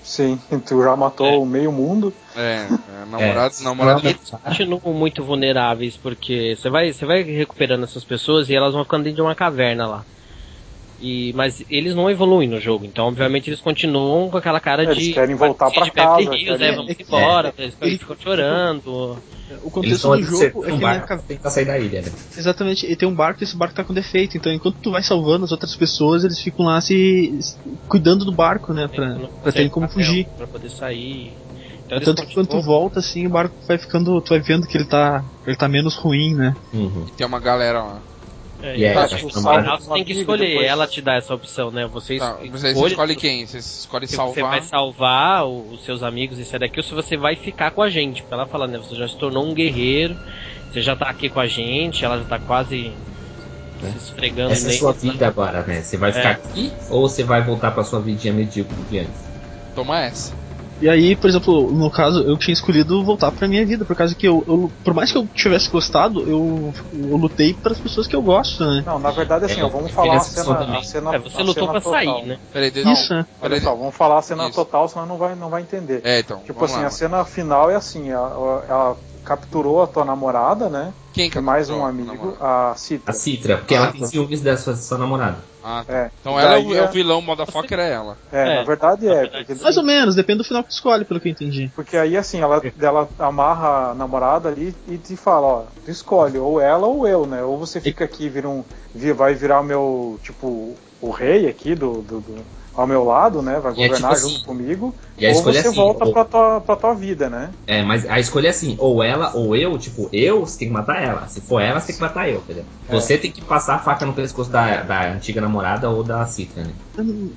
Sim, <laughs> tu já matou meio mundo. É, é namorado, É. namorado. Eles continuam muito vulneráveis, porque você vai, você vai recuperando essas pessoas e elas vão ficando dentro de uma caverna lá. E, mas eles não evoluem no jogo, então obviamente eles continuam com aquela cara Eles de. querem voltar Beverly casa, Hills, querem- né? Vamos é embora, é, eles ele- ficam chorando. O Eles contexto do jogo é que um ele é barco tentar sair da ilha, né? Exatamente, e tem um barco e esse barco tá com defeito, então enquanto tu vai salvando as outras pessoas, eles ficam lá se, cuidando do barco, né, pra, pra terem como fugir. Pra poder sair. Então, eles Tanto que quando tu volta assim, o barco vai ficando, tu vai vendo que ele tá, ele tá menos ruim, né? Uhum. Tem uma galera lá. É, E é, então, acho tipo, salva tem que escolher, depois- ela te dá essa opção, né? Você, Tá, você escolhe escolhe quem? Você escolhe se você vai salvar. salvar os seus amigos e sair daqui ou se você vai ficar com a gente. Porque ela fala, né? Você já se tornou um guerreiro, você já tá aqui com a gente, ela já tá quase É. se esfregando Essa é sua vida agora, né? Você vai ficar É. aqui ou você vai voltar pra sua vidinha medíocre de antes? Toma essa. E aí, por exemplo, no caso, eu tinha escolhido voltar pra minha vida, por causa que eu, eu- por mais que eu tivesse gostado, eu, eu lutei pelas pessoas que eu gosto, né? Não, na verdade, assim, É, ó, vamos falar a cena, a cena É, você a lutou cena pra total. sair, né? Peraí, de... Isso, né? Olha só, vamos falar a cena Isso. total, senão não vai, não vai entender. É, então. Tipo assim, lá. a cena final é assim, ela, ela capturou a tua namorada, né? Quem que mais capturou um a amigo, namorada? a Citra. A Citra, porque Ah, ela tem ciúmes da sua, sua namorada. Ah, tá. É. Então ela é o, é o vilão, motherfucker é ela. É, É, na verdade é, porque, Mais ou menos, depende do final que tu escolhe, pelo que eu entendi. porque aí assim, ela, ela amarra a namorada ali e te fala, ó, tu escolhe, ou ela ou eu, né? Ou você fica aqui, vira um, vai virar meu, tipo, o rei aqui do, do, do- ao meu lado, né? Vai E é governar tipo junto assim, comigo. e a ou escolha é você assim, volta ou- pra, tua, pra tua vida, né? É, mas a escolha é assim, ou ela ou eu, tipo, eu, você tem que matar ela. Se for ela, você tem que matar eu, entendeu? É. Você tem que passar a faca no pescoço da, da antiga namorada ou da Citra, né?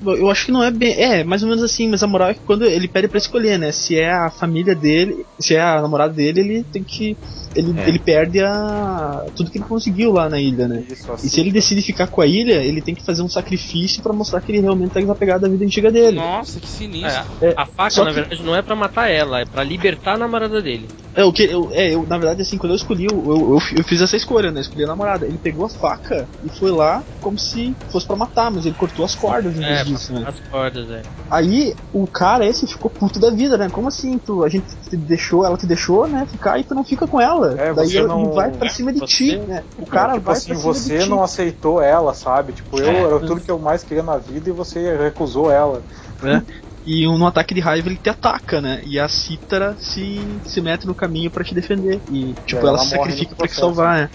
Eu- acho que não é bem. É, mais ou menos assim, mas a moral é que quando ele pede pra escolher, né? Se é a família dele, se é a namorada dele, ele tem que. Ele, É. ele perde a. tudo que ele conseguiu lá na ilha, né? Isso, assim. E se ele decide ficar com a ilha, ele tem que fazer um sacrifício pra mostrar que ele realmente tá desapegado da vida antiga dele. Nossa, que sinistro. É, A faca, na que- verdade, não é pra matar ela, é pra libertar a namorada dele. É, o que eu, é, eu, na verdade, assim, quando eu escolhi, eu, eu, eu, eu fiz essa escolha, né? Escolhi a namorada. Ele pegou a faca e foi lá como se fosse pra matar, mas ele cortou as cordas em vez É, disso, né? As cordas, é. Aí o cara esse ficou puto da vida, né? Como assim? Tu, a gente te deixou, ela te deixou, né? Ficar e tu não fica com ela. É, Daí você ele não- vai pra cima de ti, Você- né? O cara tipo vai assim, pra cima você de ti. não aceitou ela, sabe? Tipo, eu É. era tudo que eu mais queria na vida e você recusou ela. né? E um, no ataque de raiva ele te ataca, né? E a Cítara se, se mete no caminho pra te defender. E, tipo, ela, ela se sacrifica pra te salvar, né?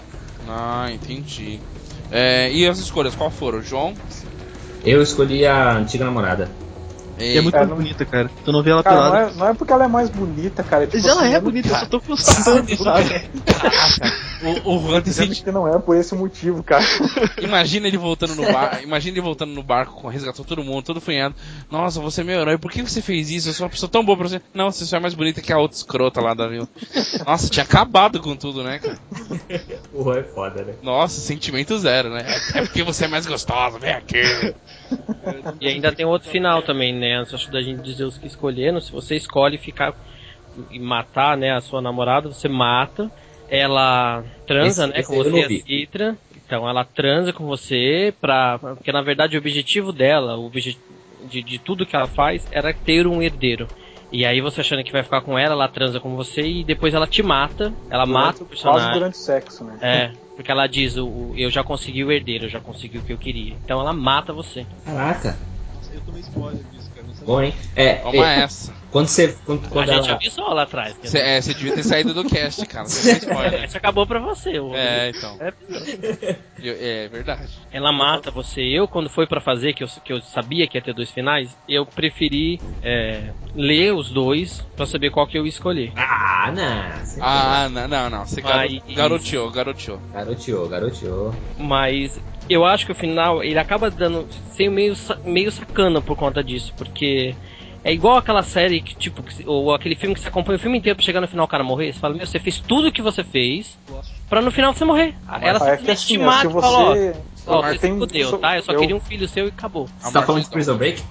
Ah, entendi. É, e as escolhas, qual foram? João? Eu escolhi a antiga namorada. E é muito É, mais não- bonita, cara. Tu não vê ela Cara, pelada. não é, não é porque ela é mais bonita, cara. é tipo Mas ela assim, é eu bonita, eu não- só tô <laughs> constatando, sabe? O, o Juan tem dizendo senti- que não é por esse motivo, cara. <laughs> Imagina ele voltando no barco. Imagina ele voltando no barco, com- resgatou todo mundo, todo funhado. Nossa, você é meu herói, por que você fez isso? Eu sou uma pessoa tão boa pra você. Não, você só é mais bonita que a outra escrota lá da vila. Nossa, tinha acabado com tudo, né, cara? O Juan é foda, né? Nossa, sentimento zero, né? É porque você é mais gostosa, vem aqui. E ainda tem outro final também, né? Antes da gente dizer os que escolheram, se você escolhe ficar e matar, né, a sua namorada, você mata. Ela transa, Esse- né, esse com você, não a. Citra. Então ela transa com você pra. Porque na verdade o objetivo dela, o obje, de, de tudo que ela faz, era ter um herdeiro. E aí você achando que vai ficar com ela, ela transa com você e depois ela te mata. Ela mata o Quase personagem. durante o sexo, né? É, <laughs> porque ela diz, o, o- eu já consegui o herdeiro, eu já consegui o que eu queria. Então ela mata você. Caraca, Eu tomei spoiler disso, cara. bom, hein? É, Toma é, essa. Quando você. Quando, A quando gente ela- avisou lá atrás. dizer, é, você devia ter saído do cast, cara. Você <laughs> spoiler. Isso acabou pra você. o- É, então. É, Eu- é verdade. Ela mata você. Eu, quando foi pra fazer, que eu, que eu sabia que ia ter dois finais, eu preferi é, ler os dois pra saber qual que eu ia escolher. Ah, não. Você Ah, não, não, não. Você Mas- garoteou, garoteou. Garoteou, garoteou. Mas eu acho que o final ele acaba dando ser meio, meio sacana por conta disso, porque é igual aquela série que, tipo, que- ou aquele filme que você acompanha o filme inteiro pra chegar no final o cara morrer. Você fala, meu, você fez tudo o que você fez pra no final você morrer. Ela Mas que simplesmente assim, te mata e fala, ó. Ó, você tem- fudeu, so- tá? Eu só eu- queria um filho seu e acabou. Você tá falando de Prison Break?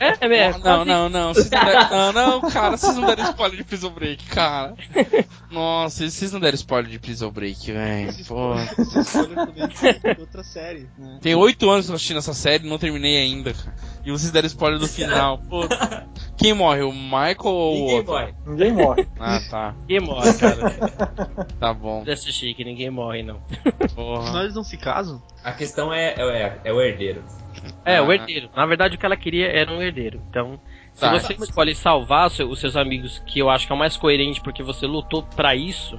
É, é, é, não, não, não, vocês não, deram, <laughs> não, não, cara, vocês não deram spoiler de Prison Break, cara. Nossa, vocês não deram spoiler de Prison Break, velho. Pô. Esse spoiler também de outra série, né? Tem oito anos que eu tô assistindo essa série e não terminei ainda, cara. E vocês deram spoiler do final. Pô. Quem morre, o Michael ou o Ninguém outro? morre. Ninguém morre. Ah, tá. Ninguém morre, cara. <laughs> Tá bom. Desse chique, ninguém morre, não. Porra. Senão eles não se casam. A questão é, é, é o herdeiro. É, Ah. o herdeiro. Na verdade, o que ela queria era um herdeiro. Então, se Tá. você escolhe salvar o os seus amigos, que eu acho que é o mais coerente porque você lutou pra isso,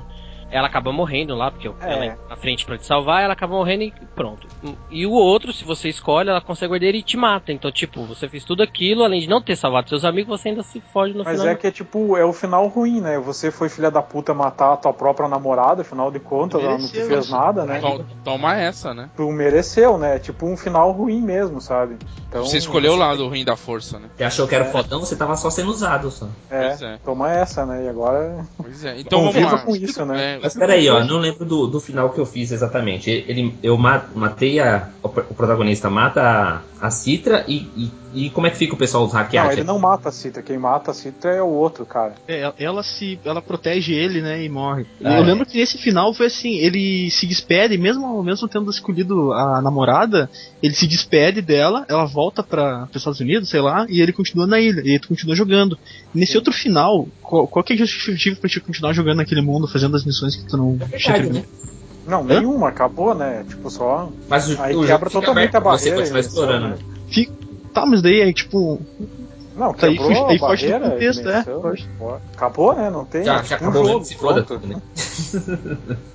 ela acaba morrendo lá, porque É. ela é na frente pra te salvar, ela acaba morrendo e pronto. E o outro, se você escolhe, ela consegue herdeiro e te mata. Então, tipo, você fez tudo aquilo, além de não ter salvado seus amigos, você ainda se foge no Mas final. é que é tipo, é o final ruim, né? Você foi filha da puta matar a tua própria namorada, afinal de contas, ela não te Mereceu fez isso. nada, né? To- Toma essa, né? Tu mereceu, né? Tipo um final ruim mesmo, sabe? Então, Você escolheu o lado ruim da força, né? Você achou que era fodão, você tava só sendo usado só. É, Pois é. toma essa, né? E agora Pois é. Então vamos lá. com isso, né? É, Mas peraí, ó, não lembro do, do final que eu fiz exatamente. Ele, eu ma- matei a. O pr- o protagonista mata a, a Citra e, e, e como é que fica o pessoal dos Não, hackeados? ele não mata a Citra. Quem mata a Citra é o outro, cara. É, ela se. ela protege ele, né? E morre. Ah, eu é. lembro que nesse final foi assim, ele se despede, mesmo, mesmo tendo escolhido a namorada, ele se despede dela, ela volta para os Estados Unidos, sei lá, e ele continua na ilha, e ele continua jogando. Nesse outro final, qual, qual que é a justificativa pra te continuar jogando naquele mundo, fazendo as missões que tu não tinha verdade, terminado? Não, nenhuma, acabou, né? Tipo, só. Mas o, Aí o quebra jogo fica totalmente aberto a você barreira. e explorando. né? né? Tá, mas daí é tipo. Não, Tá aí, quebrou fugi- a aí foge do contexto, é. Acabou, né? Não tem. Já, é já tipo um acabou jogo, mesmo, se foda pronto. tudo, né?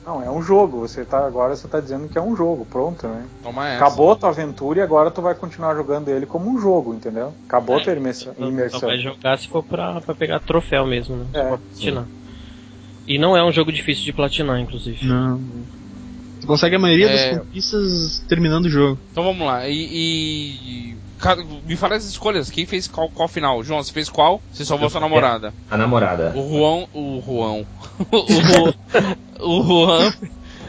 Não, é um jogo. Você tá agora você tá dizendo que é um jogo, pronto, né? Toma essa. Acabou a tua aventura e agora tu vai continuar jogando ele como um jogo, entendeu? Acabou a tua Só- Só imersão. vai jogar se for pra, pra pegar troféu mesmo, né? É, Só. E não é um jogo difícil de platinar, inclusive. Não. Tu consegue a maioria É. das conquistas terminando o jogo. Então vamos lá. E. e- Me fala as escolhas. Quem fez qual, qual final? João, você fez qual? Você salvou Eu sua namorada. A namorada. O Juan. O Juan. o, <laughs> o Juan.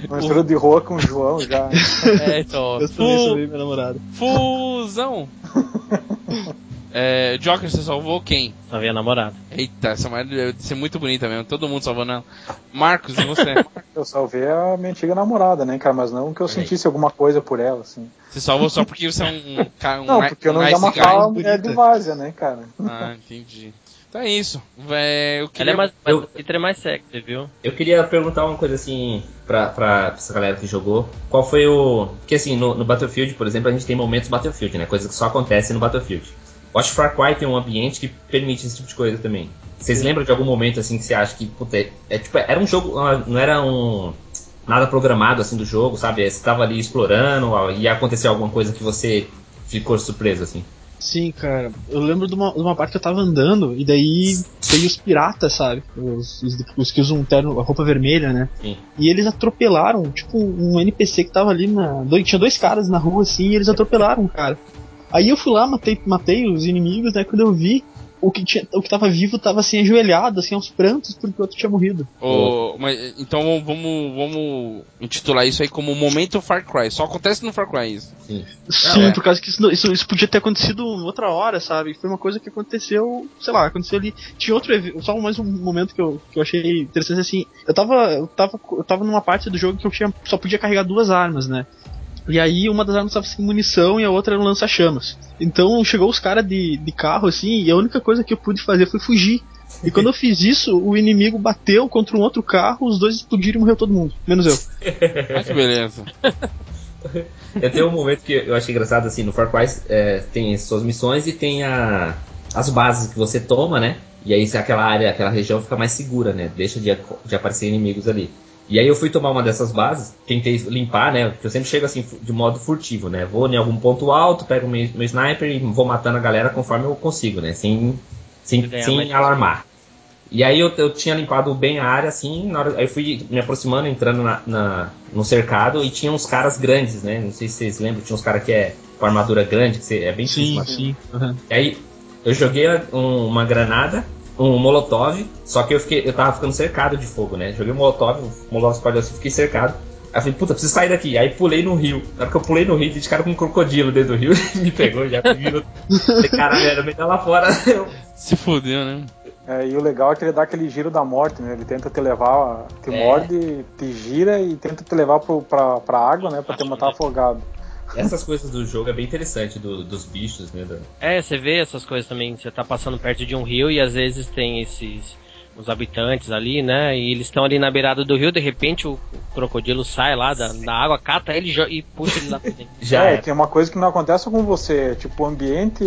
Uma mistura de rua com o João já. <laughs> É, então. Eu salvei minha namorada. Fusão. <laughs> É, Joker, você salvou quem? A namorada. Eita, essa mulher deve ser muito bonita mesmo. Todo mundo salvando ela. Marcos, e você? <laughs> Eu salvei a minha antiga namorada, né, cara? Mas não que eu sentisse alguma coisa por ela, assim. Você salvou só porque você é um cara. Um Não, porque eu não ia matar a mulher de várzea, né, cara? Ah, entendi. Então é isso. Vé, eu Ela queria... é mais, eu- é mais sexy, viu? Eu queria perguntar uma coisa assim pra, pra essa galera que jogou. Qual foi o. Porque assim, no, no Battlefield, por exemplo, a gente tem momentos Battlefield, né? Coisas que só acontecem no Battlefield. Acho que Far Cry tem um ambiente que permite esse tipo de coisa também. Vocês lembram de algum momento assim que você acha que, puta, é, é tipo, era um jogo, ah, não era um nada programado assim do jogo, sabe? Você tava ali explorando e aconteceu alguma coisa que você ficou surpreso assim. Sim, cara. Eu lembro de uma, de uma parte que eu tava andando e daí veio os piratas, sabe? Os, os, os que usam um terno, a roupa vermelha, né? Sim. E eles atropelaram, tipo, um NPC que tava ali na. dois- Tinha dois caras na rua assim e eles atropelaram o cara. Aí eu fui lá, matei, matei os inimigos, né? Quando eu vi, o que, tinha, o que tava vivo tava assim ajoelhado, assim, aos prantos, porque o outro tinha morrido. Ô, mas, então vamos, vamos intitular isso aí como Momento Far Cry. Só acontece no Far Cry isso. Sim. Sim, é. por causa que isso, isso, isso podia ter acontecido outra hora, sabe? Foi uma coisa que aconteceu, sei lá, aconteceu ali. Tinha outro só mais um momento que eu, que eu achei interessante assim. Eu tava, eu tava, eu tava numa parte do jogo que eu tinha, só podia carregar duas armas, né? E aí uma das armas tava sem munição e a outra era um lança-chamas. Então chegou os caras de, de carro assim, e a única coisa que eu pude fazer foi fugir. E quando eu fiz isso, o inimigo bateu contra um outro carro, os dois explodiram e morreu todo mundo, menos eu. <laughs> Ah, que beleza. <laughs> Eu tenho um momento que eu achei engraçado assim, no Far Cry é, tem suas missões e tem a, as bases que você toma, né? E aí se aquela área, aquela região fica mais segura, né? Deixa de, de aparecer inimigos ali. E aí eu fui tomar uma dessas bases, tentei limpar, né? Porque eu sempre chego assim de modo furtivo, né? Vou em algum ponto alto, pego meu, meu sniper e vou matando a galera conforme eu consigo, né? Sem, sem, sem alarmar. E aí eu, eu tinha limpado bem a área, assim, hora, aí fui me aproximando, entrando na, na, no cercado e tinha uns caras grandes, né? Não sei se vocês lembram, tinha uns caras que é com armadura grande, que é bem Sim, sim. Uhum. E aí eu joguei um, uma granada, um molotov, só que eu fiquei, eu tava ficando cercado de fogo, né? Joguei um molotov, um molotov explodiu assim, fiquei cercado. Aí eu falei, puta, preciso sair daqui. Aí pulei no rio. Na hora que eu pulei no rio, de cara com um crocodilo dentro do rio, <laughs> me pegou, já me Cara, velho, me lá fora. <laughs> Se fudeu, né? É, e o legal é que ele dá aquele giro da morte, né? Ele tenta te levar, te é. morde, te gira e tenta te levar pro, pra, pra água, né? Pra te matar afogado. Essas coisas do jogo é bem interessante, do, dos bichos, né? É, você vê essas coisas também. Você tá passando perto de um rio e às vezes tem esses os habitantes ali, né? E eles estão ali na beirada do rio, de repente o crocodilo sai lá da, da água, cata ele e puxa ele lá pra dentro. <laughs> Já é, é, tem uma coisa que não acontece com você, tipo, o ambiente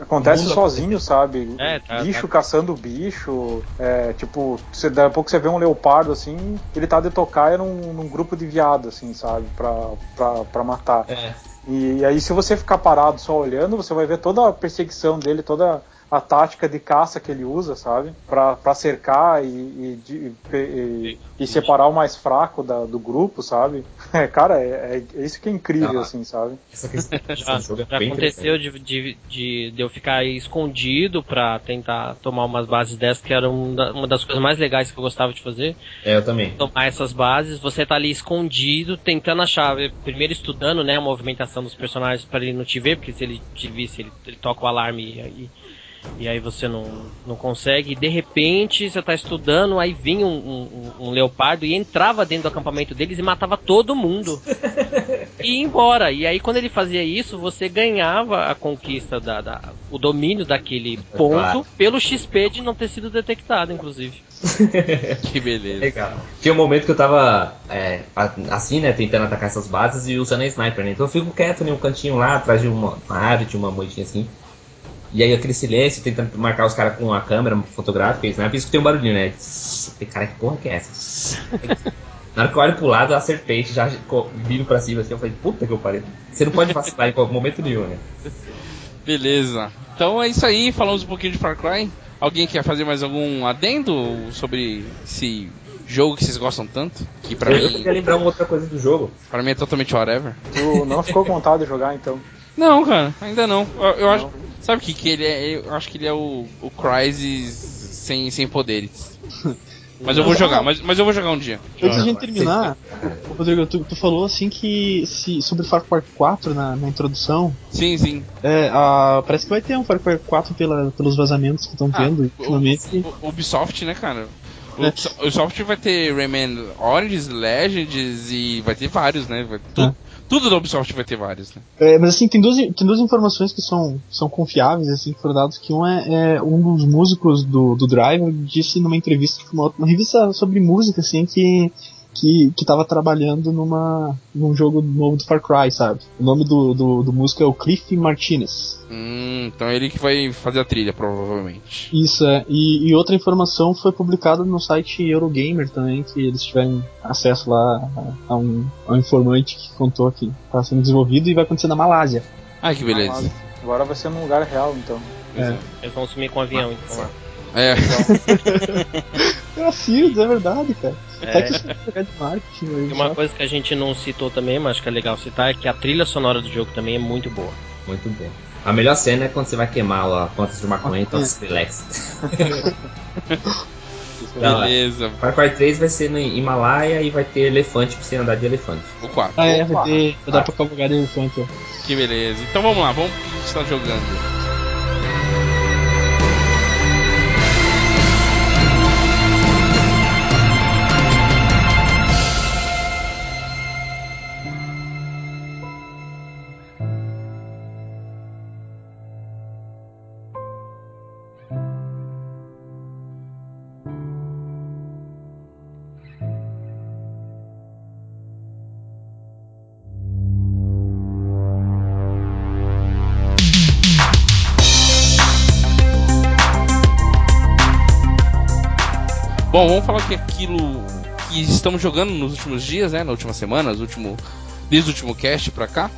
acontece Mundo sozinho, sabe? É, tá, bicho tá. caçando bicho, é, tipo, você, daqui a pouco você vê um leopardo assim, ele tá de tocar num, num grupo de viado, assim, sabe? Pra, pra, pra matar. É. E, e aí, se você ficar parado só olhando, você vai ver toda a perseguição dele, toda a tática de caça que ele usa, sabe? Pra, cercar e, e, e, e, separar o mais fraco da, do grupo, sabe? <laughs> É, cara, é, é, isso que é incrível, ah, assim, sabe? Essa questão <laughs> já, já aconteceu de, de, de, de, eu ficar escondido pra tentar tomar umas bases dessas, que era uma das coisas mais legais que eu gostava de fazer. É, eu também. Tomar essas bases, você tá ali escondido, tentando achar, primeiro estudando, né, a movimentação dos personagens para ele não te ver, porque se ele te visse, ele, ele toca o alarme e, e aí você não, não consegue. E de repente você está estudando, aí vinha um, um, um, leopardo e entrava dentro do acampamento deles e matava todo mundo. <laughs> e ia embora. E aí quando ele fazia isso, você ganhava a conquista, da, da o domínio daquele ponto claro. pelo XP de não ter sido detectado, inclusive. <laughs> que beleza. Legal. Tinha um momento que eu tava é, assim, né, tentando atacar essas bases e usando a sniper, né? Então eu fico quieto em um cantinho lá, atrás de uma, uma árvore, de uma moitinha assim. E aí aquele silêncio, tentando marcar os caras com a câmera fotográfica, e snap, isso tem um barulhinho, né? Cara, que porra que é essa? Na hora que eu olho pro lado, eu acertei, já viro pra cima assim, eu falei, puta que eu parei. Você não pode vacilar em qualquer momento nenhum, né? Beleza. Então é isso aí, falamos um pouquinho de Far Cry. Alguém quer fazer mais algum adendo sobre esse jogo que vocês gostam tanto? Que pra eu mim. queria lembrar uma outra coisa do jogo. Pra mim é totalmente whatever. Tu não ficou com vontade de jogar então? Não, cara, ainda não. Eu, eu não. acho. Sabe o que, que ele é? Eu acho que ele é o, o Crysis sem, sem poderes. <laughs> Mas eu vou jogar, mas, mas eu vou jogar um dia. Antes de a gente terminar, <laughs> Rodrigo, tu, tu, falou assim que se, sobre Far Cry 4 na, na introdução. Sim, sim. É, a, parece que vai ter um Far Cry 4 pela, pelos vazamentos que estão ah, tendo ultimamente. O, o, Ubisoft, né, cara? O é. Ubisoft vai ter Rayman Origins, Legends e vai ter vários, né? Vai, tudo, é. Tudo da Ubisoft vai ter vários, né? É, mas assim, tem duas, tem duas informações que são, são confiáveis, assim, que foram dadas, que um é, é um dos músicos do, do Driver disse numa entrevista, uma, uma revista sobre música, assim, que que, que tava trabalhando numa, num jogo novo do Far Cry, sabe? O nome do, do, do músico é o Cliff Martinez. Hum, então é ele que vai fazer a trilha, provavelmente. Isso, é. E, e outra informação foi publicada no site Eurogamer também, que eles tiveram acesso lá a, a um, a um informante que contou que está sendo desenvolvido e vai acontecer na Malásia. Ah, que beleza. Agora vai ser num lugar real, então. É. Eles vão sumir com o avião, então lá. É. <laughs> é é verdade, cara. É. marketing. E uma coisa que a gente não citou também, mas acho que é legal citar, é que a trilha sonora do jogo também é muito boa. Muito boa. A melhor cena é quando você vai queimar a pontas de maconha e então relax. <laughs> Beleza. Far Cry 3 vai ser no Himalaia e vai ter elefante pra você andar de elefante. O 4. Ah, é, vai ter. Vai dar pra cavalgar de elefante. Que beleza. Então vamos lá, vamos pro que a gente tá jogando. Falar que aquilo que estamos jogando nos últimos dias, né? Na última semana, nos último, desde o último cast pra cá.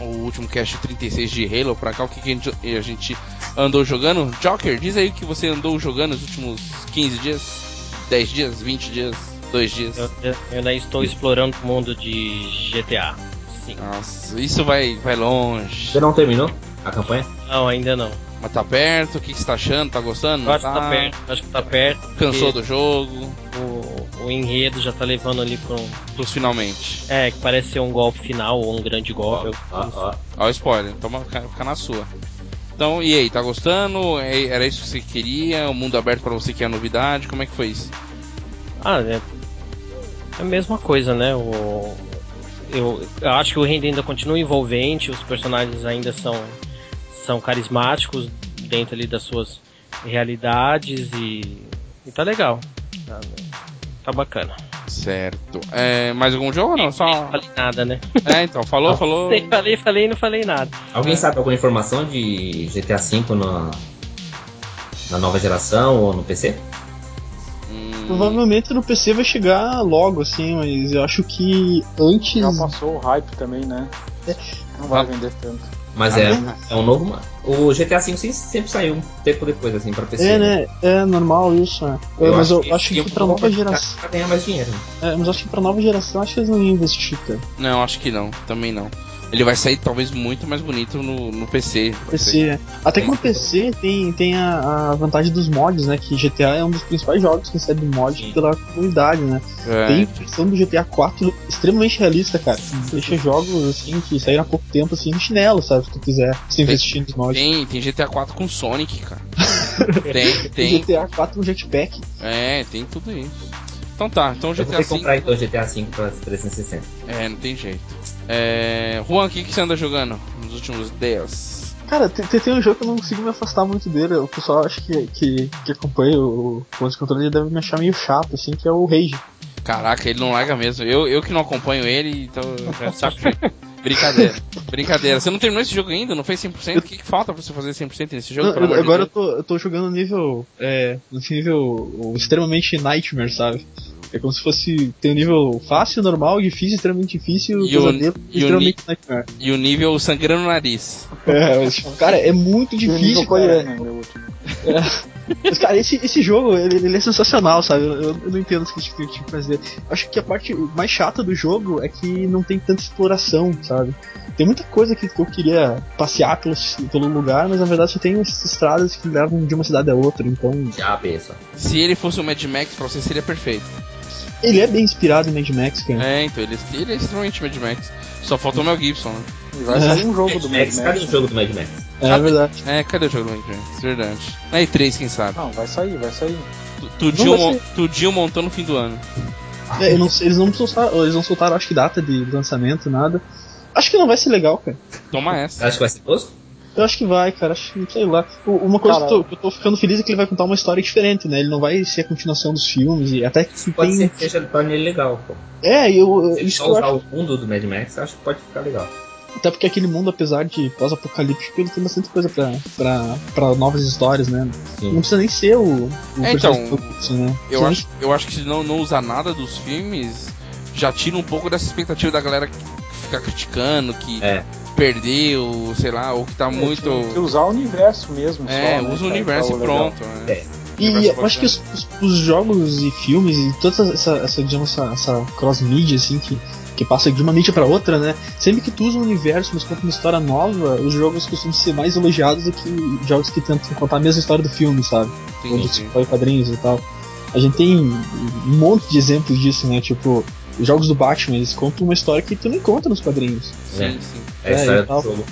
O último cast 36 de Halo pra cá, o que, que a, gente, a gente andou jogando? Joker, diz aí o que você andou jogando nos últimos 15 dias, 10 dias, 20 dias, 2 dias. Eu, eu ainda estou explorando o mundo de GTA. Sim. Nossa, isso vai, vai longe. Você não terminou a campanha? Não, ainda não. Mas tá perto, o que, que você tá achando? Tá gostando? Acho que tá perto, acho que tá perto. Cansou do jogo? O, o enredo já tá levando ali pra um. Pros finalmente. É, que parece ser um golpe final ou um grande golpe. Ó, ó. Ó o spoiler, toma, fica na sua. Então, e aí, tá gostando? É- Era isso que você queria? O mundo aberto pra você que é novidade? Como é que foi isso? Ah, é, é a mesma coisa, né? O, eu, eu acho que o enredo ainda continua envolvente, os personagens ainda são, são carismáticos dentro ali das suas realidades e, e tá legal. Tá, tá bacana. Certo. É, mais algum jogo ou não? Não Só. falei nada, né? <laughs> É, então, falou, falou. Falei, falei e não falei nada. Alguém sabe alguma informação de GTA V na, na nova geração ou no PC? Hum, Provavelmente no PC vai chegar logo, assim, mas eu acho que antes. Já passou o hype também, né? Não vai vender tanto. Mas é, é um novo. ma- O GTA V sempre saiu um tempo depois, assim, pra PC. É, né? É normal isso, né? É, mas eu acho que tinha pra nova geração. Pra ganhar mais dinheiro. É, mas eu acho que pra nova geração acho que eles não iam investir, cara. Não, acho que não. Também não. Ele vai sair talvez muito mais bonito no, no PC. PC, é. Até que no PC tem, tem a, a vantagem dos mods, né? Que GTA é um dos principais jogos que recebe mod Sim. pela comunidade, né? É, Tem versão do GTA 4 extremamente realista, cara. Deixa jogos assim que saíram há pouco tempo assim no chinelo, sabe? Se tu quiser, se investir nos mods. tem, tem GTA 4 com Sonic, cara. <laughs> tem, tem. GTA 4 no jetpack. É, tem tudo isso. Então tá, então Eu vou GTA ter que comprar então GTA V pra 360. É, não tem jeito. É, Juan, o que, que você anda jogando nos últimos dias? Cara, tem, tem- um jogo que eu não consigo me afastar muito dele. O pessoal acha que, que, que acompanha o o de controle deve me achar meio chato, assim, que é o Rage. Caraca, ele não larga mesmo. Eu, eu que não acompanho ele, então eu já saco. <laughs> Brincadeira, brincadeira. Você não terminou esse jogo ainda? Não fez 100%? O que, que falta pra você fazer 100% nesse jogo? Não, eu- de agora eu tô, eu tô jogando no nível. É, no nível extremamente Nightmare, sabe? É como se fosse. Tem um nível fácil, normal, difícil, extremamente difícil, E o- pesadelo e o extremamente Nightmare. E o nível sangrando no nariz. É, mas, tipo, cara, é muito o difícil, cara. último. Mas, cara, esse, esse jogo, ele, ele é sensacional, sabe? Eu, eu não entendo o que tipo de fazer. Acho que a parte mais chata do jogo é que não tem tanta exploração, sabe? Tem muita coisa que eu queria passear pelo, pelo lugar, mas na verdade só tem essas estradas que levam de uma cidade a outra, então. Já pensa. Se ele fosse o Mad Max, pra você seria perfeito. Ele é bem inspirado em Mad Max, cara. É, então, ele, ele é extremamente Mad Max. Só faltou o Mel Gibson, né? E vai sair um jogo do Mad Max, cadê o jogo do Mad Max? É, verdade. É, cadê o jogo do Mad Max? Verdade. Na E3, quem sabe? Não, vai sair, vai sair. Tu- Tudinho, montou no fim do ano. É, eu não sei, eles não soltaram, eles não soltaram, acho que data de lançamento, nada. Acho que não vai ser legal, cara. Toma essa. acha que vai ser tosco? Eu acho que vai, cara. Acho que, sei lá. Uma coisa Cara, que, eu tô, que eu tô ficando feliz é que ele vai contar uma história diferente, né? Ele não vai ser a continuação dos filmes e até que Pode tem. ser que seja torne ele legal, pô. É, eu, Se isso só que eu usar acho. o mundo do Mad Max, eu acho que pode ficar legal. Até porque aquele mundo, apesar de pós-apocalíptico, ele tem bastante coisa pra, pra, pra novas histórias, né? Não Sim. precisa nem ser o. o É, então, né? Eu acho, eu acho que se não, não usar nada dos filmes, já tira um pouco dessa expectativa da galera que fica criticando, que É. perdeu, sei lá, ou que tá muito. Tinha que usar o universo mesmo. É, só, né, usa o universo e pronto. né? É. E Universo eu acho que os, os- os jogos e filmes e toda essa, essa, digamos, essa, essa cross-mídia, assim, que, que passa de uma mídia pra outra, né? Sempre que tu usa um universo, mas conta uma história nova, os jogos costumam ser mais elogiados do que jogos que tentam contar a mesma história do filme, sabe? Ou Entendi. de super quadrinhos e tal. A gente tem um monte de exemplos disso, né? Tipo, os jogos do Batman, eles contam uma história que tu não encontra nos quadrinhos. Sim, sim. É É, história e tal. do jogo.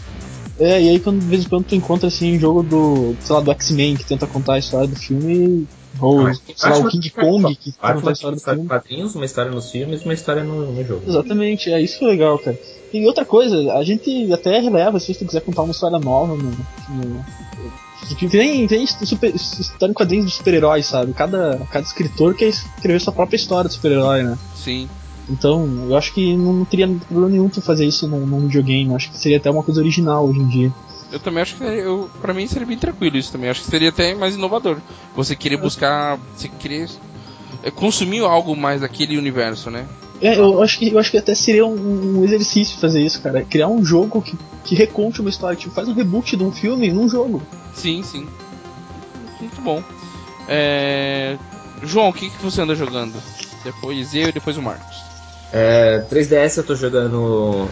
É, e aí quando, de vez em quando tu encontra assim um jogo do, sei lá, do X-Men que tenta contar a história do filme, ou Ah, sei lá, o que- King Kong que tenta contar a história do filme. quadrinhos, uma história nos filmes, uma história no, no jogo. Exatamente, é isso que é legal, cara. E outra coisa, a gente até releva se tu quiser contar uma história nova no. no que tem, tem super, história em quadrinhos de super-heróis, sabe? Cada, cada escritor quer escrever sua própria história de super-herói, né? Sim. Então, eu acho que não, teria problema nenhum tu fazer isso num, num videogame. Eu acho que seria até uma coisa original hoje em dia. Eu também acho que eu, pra mim seria bem tranquilo isso também. Acho que seria até mais inovador. Você querer buscar. Você querer é, consumir algo mais daquele universo, né? É, eu acho que eu acho que até seria um, um exercício fazer isso, cara. Criar um jogo que, que reconte uma história, tipo, faz um reboot de um filme num jogo. Sim, sim. Muito bom. É... João, o que, que você anda jogando? Depois eu e depois o Marcos. É, 3DS eu tô jogando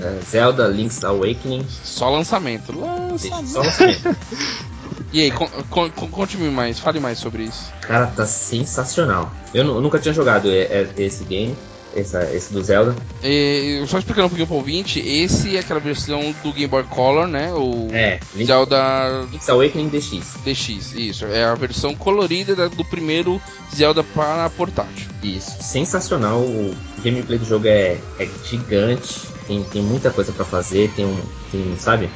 é, Zelda Link's Awakening. Só lançamento. Lançamento. Só lançamento. <laughs> E aí, con con conte-me mais, fale mais sobre isso. Cara, tá sensacional. Eu, eu nunca tinha jogado é, é, esse game, essa, esse do Zelda. E, só explicando um pouquinho pro ouvinte, esse é aquela versão do Game Boy Color, né? O É, Link, Zelda Link's Awakening DX. DX, isso. É a versão colorida da- do primeiro Zelda para portátil. Isso, sensacional. O gameplay do jogo é, é gigante, tem, tem muita coisa pra fazer, tem um. Tem, sabe?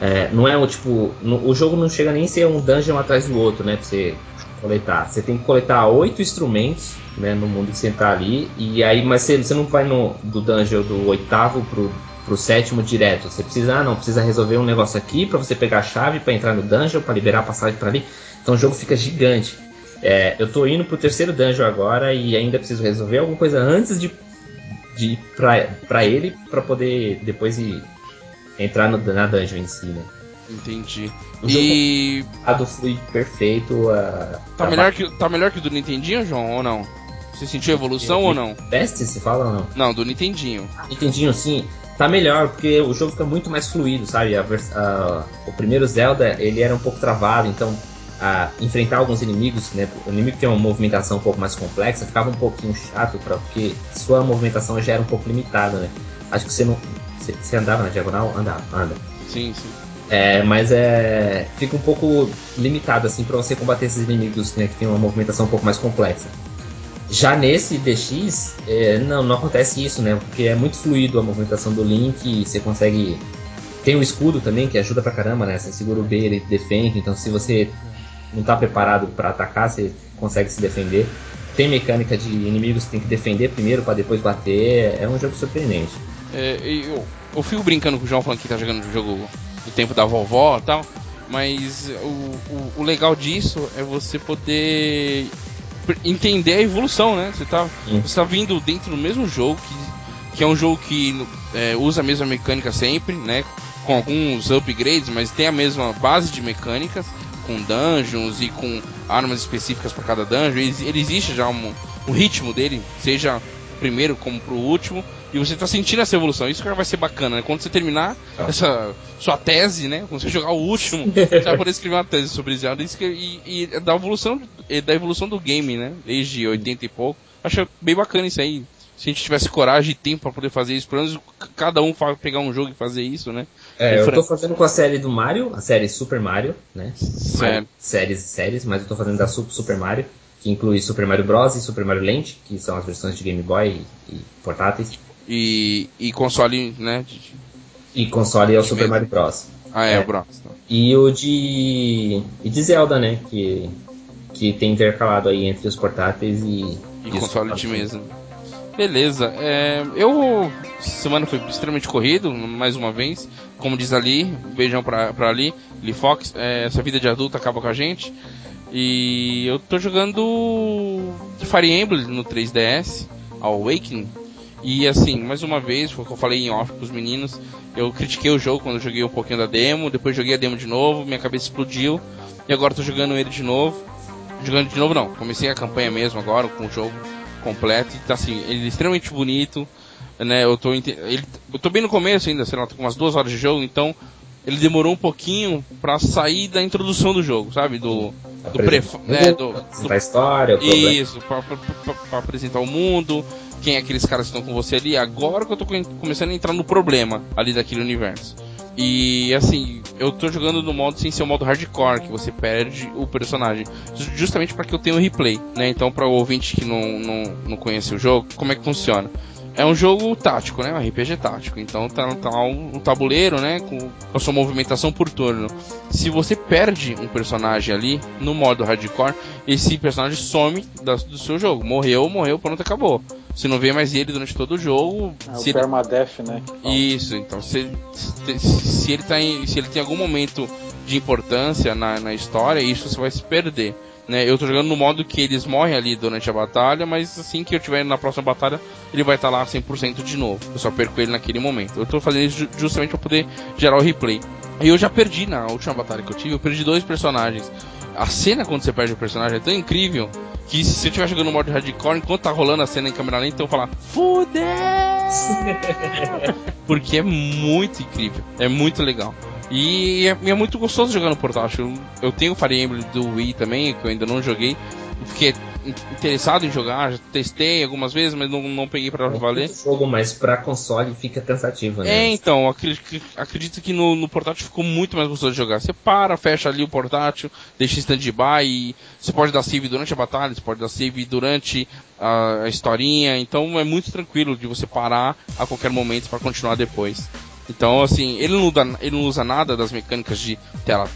É, não é o tipo. no- o jogo não chega nem a ser um dungeon atrás do outro, né? Pra você coletar. Você tem que coletar oito instrumentos, né? No mundo que você tá ali. E aí, mas você, você não vai no, do dungeon do oitavo pro, pro sétimo direto. Você precisa, ah, não, precisa resolver um negócio aqui pra você pegar a chave pra entrar no dungeon, pra liberar a passagem pra ali. Então o jogo fica gigante. É, eu tô indo pro terceiro dungeon agora e ainda preciso resolver alguma coisa antes de, de ir pra, pra ele pra poder depois ir entrar no, na dungeon em si, né? Entendi. O E A do fluid perfeito. A, tá a melhor, que, tá melhor que o do Nintendinho, João, ou não? Você sentiu evolução ou não? Best, se fala ou não? Não, do Nintendinho. Nintendinho sim, tá melhor, porque o jogo fica muito mais fluido, sabe? A a- o primeiro Zelda, ele era um pouco travado, então a enfrentar alguns inimigos, né? O inimigo tem uma movimentação um pouco mais complexa, ficava um pouquinho chato, pra, porque sua movimentação já era um pouco limitada, né? Acho que você não. Você, você andava na diagonal? Andava, anda. Sim, sim. É, mas é. Fica um pouco limitado, assim, pra você combater esses inimigos, né? Que tem uma movimentação um pouco mais complexa. Já nesse DX, é, não, não acontece isso, né? Porque é muito fluido a movimentação do Link, e você consegue. Tem o escudo também, que ajuda pra caramba, né? Você segura o B, ele defende, então se você não tá preparado pra atacar, você consegue se defender. Tem mecânica de inimigos que tem que defender primeiro pra depois bater, é um jogo surpreendente. É, eu, eu fico brincando com o João falando que tá jogando o jogo do tempo da vovó e tal, mas o, o, o legal disso é você poder entender a evolução, né? Você tá, Sim. você tá vindo dentro do mesmo jogo, que, que é um jogo que é, usa a mesma mecânica sempre, né? Com alguns upgrades, mas tem a mesma base de mecânicas, com dungeons e com armas específicas para cada dungeon. Ele, ele existe já um, um ritmo dele, seja primeiro como pro último, e você tá sentindo essa evolução. Isso que vai ser bacana, né? Quando você terminar Ah. essa sua tese, né? Quando você jogar o último, <laughs> você vai poder escrever uma tese sobre Zelda isso que- e, e da evolução e da evolução do game, né? Desde 80 e pouco. Acho bem bacana isso aí. Se a gente tivesse coragem e tempo pra poder fazer isso, pelo menos cada um pegar um jogo e fazer isso, né? É, eu tô fazendo com a série do Mario, a série Super Mario, né? Sério. Séries e séries, mas eu tô fazendo da Su- Super Mario, que inclui Super Mario Bros. e Super Mario Land, que são as versões de Game Boy e, e portáteis. E, e console, né? E console é o Super mesmo. Mario Bros. Ah, é, É. o Bros. tá. E o de. E de Zelda, né? Que, que tem intercalado aí entre os portáteis e. E console de mesa. Beleza. É, eu. Semana foi extremamente corrido, mais uma vez. Como diz ali, beijão pra, pra ali, Lee Fox. É, essa vida de adulto acaba com a gente. E eu tô jogando Fire Emblem no 3DS, Awakening. E assim, mais uma vez, foi o que eu falei em off pros meninos. Eu critiquei o jogo quando eu joguei um pouquinho da demo, depois joguei a demo de novo, minha cabeça explodiu. E agora tô jogando ele de novo. Jogando de novo não, comecei a campanha mesmo agora com o jogo completo. E tá assim, ele é extremamente bonito, né? Eu tô, ele, eu tô bem no começo ainda, sei lá, tô com umas duas horas de jogo, então ele demorou um pouquinho pra sair da introdução do jogo, sabe? Do, do pre, né, do, do a história, isso, pra, pra- pra- pra apresentar o mundo, quem é aqueles caras que estão com você ali. Agora que eu tô com- começando a entrar no problema ali daquele universo. E assim, eu tô jogando no modo sem ser o modo hardcore, que você perde o personagem. Ju- Justamente para que eu tenha o replay, né? Então, para o ouvinte que não, não, não conhece o jogo, como é que funciona? É um jogo tático, né? Um RPG tático. Então tá, tá um, um tabuleiro, né? Com a sua movimentação por turno. Se você perde um personagem ali no modo hardcore, esse personagem some da- do seu jogo. Morreu, morreu, pronto, acabou. Você não vê mais ele durante todo o jogo. É se o ele- permadeath, né? isso, então se, se, se ele tá em, se ele tem algum momento de importância na, na história, isso você vai se perder. Né? Eu tô jogando no modo que eles morrem ali durante a batalha, mas assim que eu tiver na próxima batalha, ele vai estar tá lá 100% de novo. Eu só perco ele naquele momento. Eu tô fazendo isso justamente para poder gerar o replay. E eu já perdi na última batalha que eu tive, eu perdi dois personagens. A cena quando você perde o personagem é tão incrível que se você estiver jogando no modo hardcore, enquanto tá rolando a cena em câmera lenta, eu vou falar Fudeu! <laughs> Porque é muito incrível, é muito legal. E é, é, muito gostoso jogar no portátil. Eu, tenho o Fire Emblem do Wii também, que eu ainda não joguei. Fiquei interessado em jogar, já testei algumas vezes, mas não, não peguei para é valer. jogo, mas para console fica cansativo, né? É, então, acredito, acredito que no, no, portátil ficou muito mais gostoso de jogar. Você para, fecha ali o portátil, deixa em stand-by e você pode dar save durante a batalha, você pode dar save durante a, a historinha, então é muito tranquilo de você parar a qualquer momento para continuar depois. Então, assim, ele não, usa, ele não usa nada das mecânicas de tela,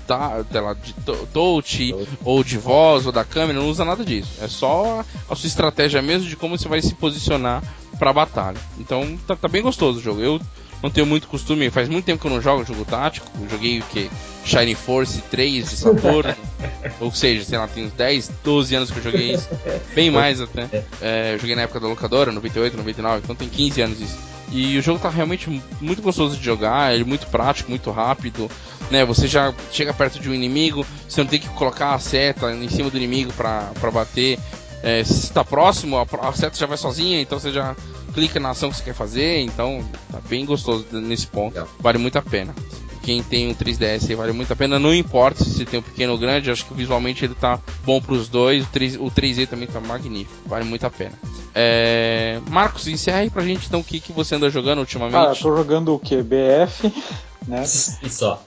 tela de touch, ou de voz, ou da câmera, não usa nada disso. É só a sua estratégia mesmo de como você vai se posicionar pra batalha. Então, tá, tá bem gostoso o jogo. Eu não tenho muito costume, faz muito tempo que eu não jogo jogo tático. Eu joguei o que? Shining Force 3 de Saturno. <laughs> ou seja, sei lá, tem uns 10, 12 anos que eu joguei isso. Bem mais até. <laughs> É, eu joguei na época da locadora, 98, 99, então tem 15 anos isso. E o jogo tá realmente muito gostoso de jogar, ele é muito prático, muito rápido, né? Você já chega perto de um inimigo, você não tem que colocar a seta em cima do inimigo para bater. É, se está próximo, a, a, seta já vai sozinha, então você já clica na ação que você quer fazer, então tá bem gostoso nesse ponto. Vale muito a pena quem tem um 3DS vale muito a pena. Não importa se tem um pequeno ou grande, acho que visualmente ele tá bom para os dois. O, 3, o 3D também tá magnífico, vale muito a pena. É... Marcos, encerra aí pra gente então o que, que você anda jogando ultimamente. Ah, eu tô jogando o que? BF, né? <laughs> E só.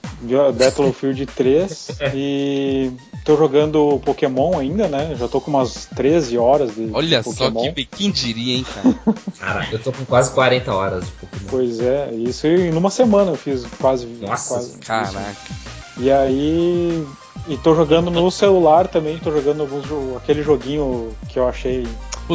Battlefield 3 <laughs> e tô jogando Pokémon ainda, né? Já tô com umas 13 horas de Olha Pokémon. só que quem diria, hein, cara? <laughs> cara, eu tô com quase 40 horas de Pokémon. Pois é, isso e numa semana eu fiz quase. Nossa, quase, caraca. Isso. E aí. E tô jogando no celular também, tô jogando alguns, aquele joguinho que eu achei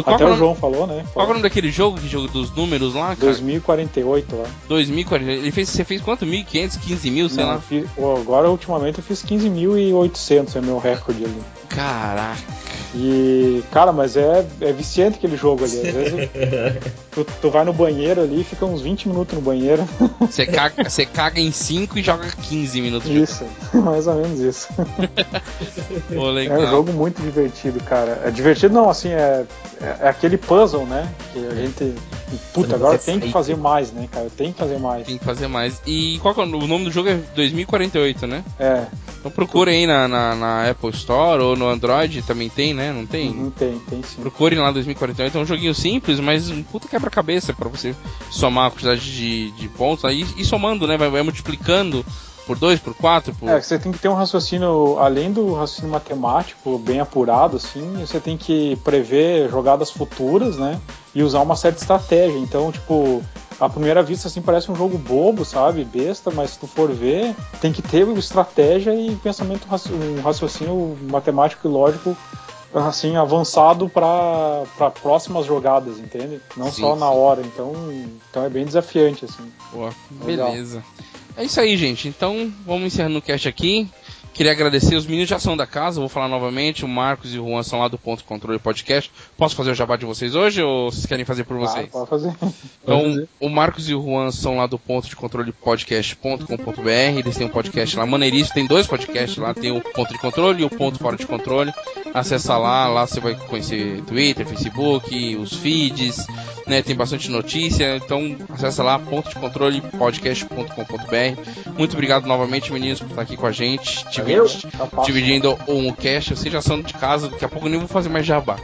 até o João falou, né? Qual é o nome daquele jogo, que jogo dos números lá, cara? 2048 lá. 2048. Ele fez, você fez quanto? 1.500, 15 mil, sei Não, lá? Fiz, agora, ultimamente, eu fiz 15.800, é meu recorde ali. Caraca. E, cara, mas é, é viciante aquele jogo ali. Às vezes <laughs> tu, tu, vai no banheiro ali e fica uns 20 minutos no banheiro. Você <laughs> caga, você caga em 5 e joga 15 minutos. Isso, <laughs> mais ou menos isso. Pô. É um jogo muito divertido, cara. É divertido não, assim, é, é, é aquele puzzle, né? Que a gente. Puta, agora tem que fazer mais, né, cara? Tem que fazer mais. Tem que fazer mais. E qual é o nome do jogo? É 2048, né? É. Então procure aí na, na, na Apple Store ou no Android também tem, né? Não tem? Não tem, tem sim. Procurem lá 2048. É um joguinho simples, mas um puta quebra-cabeça para você somar a quantidade de, de pontos aí e somando, né? Vai, vai multiplicando por 2, por 4, por... É, você tem que ter um raciocínio, além do raciocínio matemático bem apurado, assim, você tem que prever jogadas futuras, né? E usar uma certa estratégia. Então, tipo, à primeira vista, assim, parece um jogo bobo, sabe? Besta, mas se tu for ver, tem que ter estratégia e pensamento, um raciocínio matemático e lógico assim avançado para próximas jogadas, entende? Não sim, só na sim. hora. Então, então é bem desafiante assim. Boa, beleza. É isso aí, gente. Então, vamos encerrando o cast aqui. Queria agradecer, os meninos já são da casa, vou falar novamente, o Marcos e o Juan são lá do Ponto Controle Podcast. Posso fazer o jabá de vocês hoje ou vocês querem fazer por vocês? Ah, pode fazer. Então, pode fazer. o Marcos e o Juan são lá do Ponto de Controle Podcast.com.br, eles têm um podcast lá maneiríssimo, tem dois podcasts lá, tem o Ponto de Controle e o Ponto Fora de Controle. Acessa lá, lá você vai conhecer Twitter, Facebook, os feeds, né, tem bastante notícia, então acessa lá, ponto de controle podcast.com.br. Muito obrigado novamente, meninos, por estar aqui com a gente. Dividi tá dividindo um cast, vocês já são de casa, daqui a pouco eu nem vou fazer mais jabá.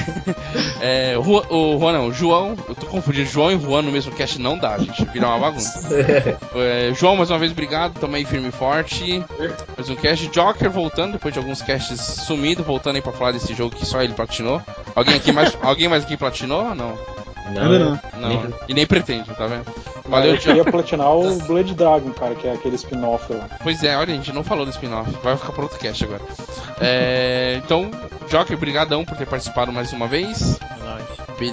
<laughs> é, o, o Juan não, João, eu tô confundindo João e Juan no mesmo cast, não dá, gente, vira uma bagunça. <laughs> é, João, mais uma vez, obrigado, também firme e forte. Mais um cast, Joker voltando, depois de alguns casts sumidos, voltando aí pra falar desse jogo que só ele platinou. Alguém aqui mais, <laughs> alguém mais aqui platinou? Não. Não, Ainda não. não. E nem pretende, tá vendo? Valeu, Eu queria platinar o <laughs> Blood Dragon, cara, que é aquele spin-off lá. Pois é, olha, a gente não falou do spin-off. Vai ficar pro outro cast agora. É, então, Joker, brigadão por ter participado mais uma vez. É.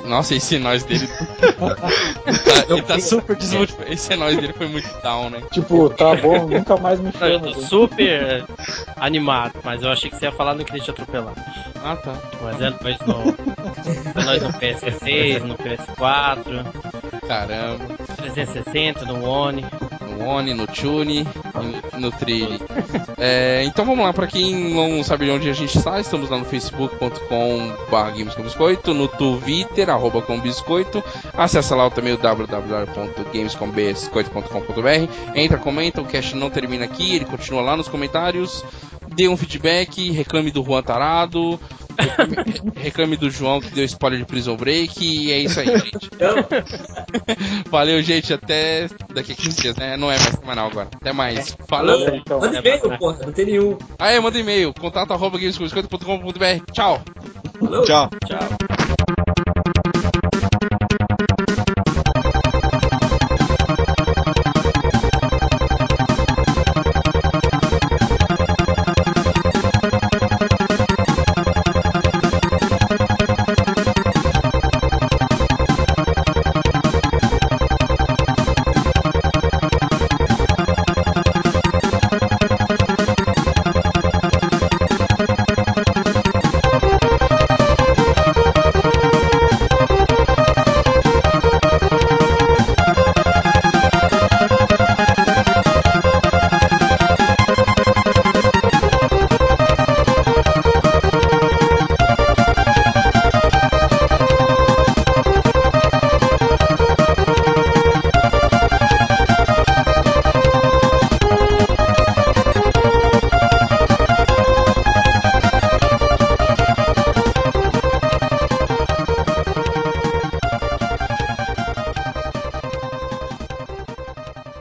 Nossa, esse nós dele. <laughs> tá, ele tá super desmotivado. Esse nós dele foi muito down, né? Tipo, tá bom, nunca mais me Eu chama. tô super animado, mas eu achei que você ia falar no que te atropelar. Ah, tá. Mas é nós no, é nós no PS6, no PS4, Caramba. 360, no One. No One, no Tune, no, no Trilly. É, então vamos lá, pra quem não sabe de onde a gente está, estamos lá no facebook.com games com biscoito, no Twitter, arroba com biscoito, acessa lá também o www.gamescombiscoito.com.br, entra, comenta, o cast não termina aqui, ele continua lá nos comentários, dê um feedback, reclame do Juan Tarado, reclame, reclame do João que deu spoiler de Prison Break, e é isso aí, gente. Valeu, gente, até daqui a 15 dias, né? Não é mais semanal agora. Até mais. Falou! Então, Manda e-mail, porra, não tem nenhum. Ah, é, manda e-mail, contato arroba gamescombiscoito.com.br. Tchau! Falou. Tchau. Tchau.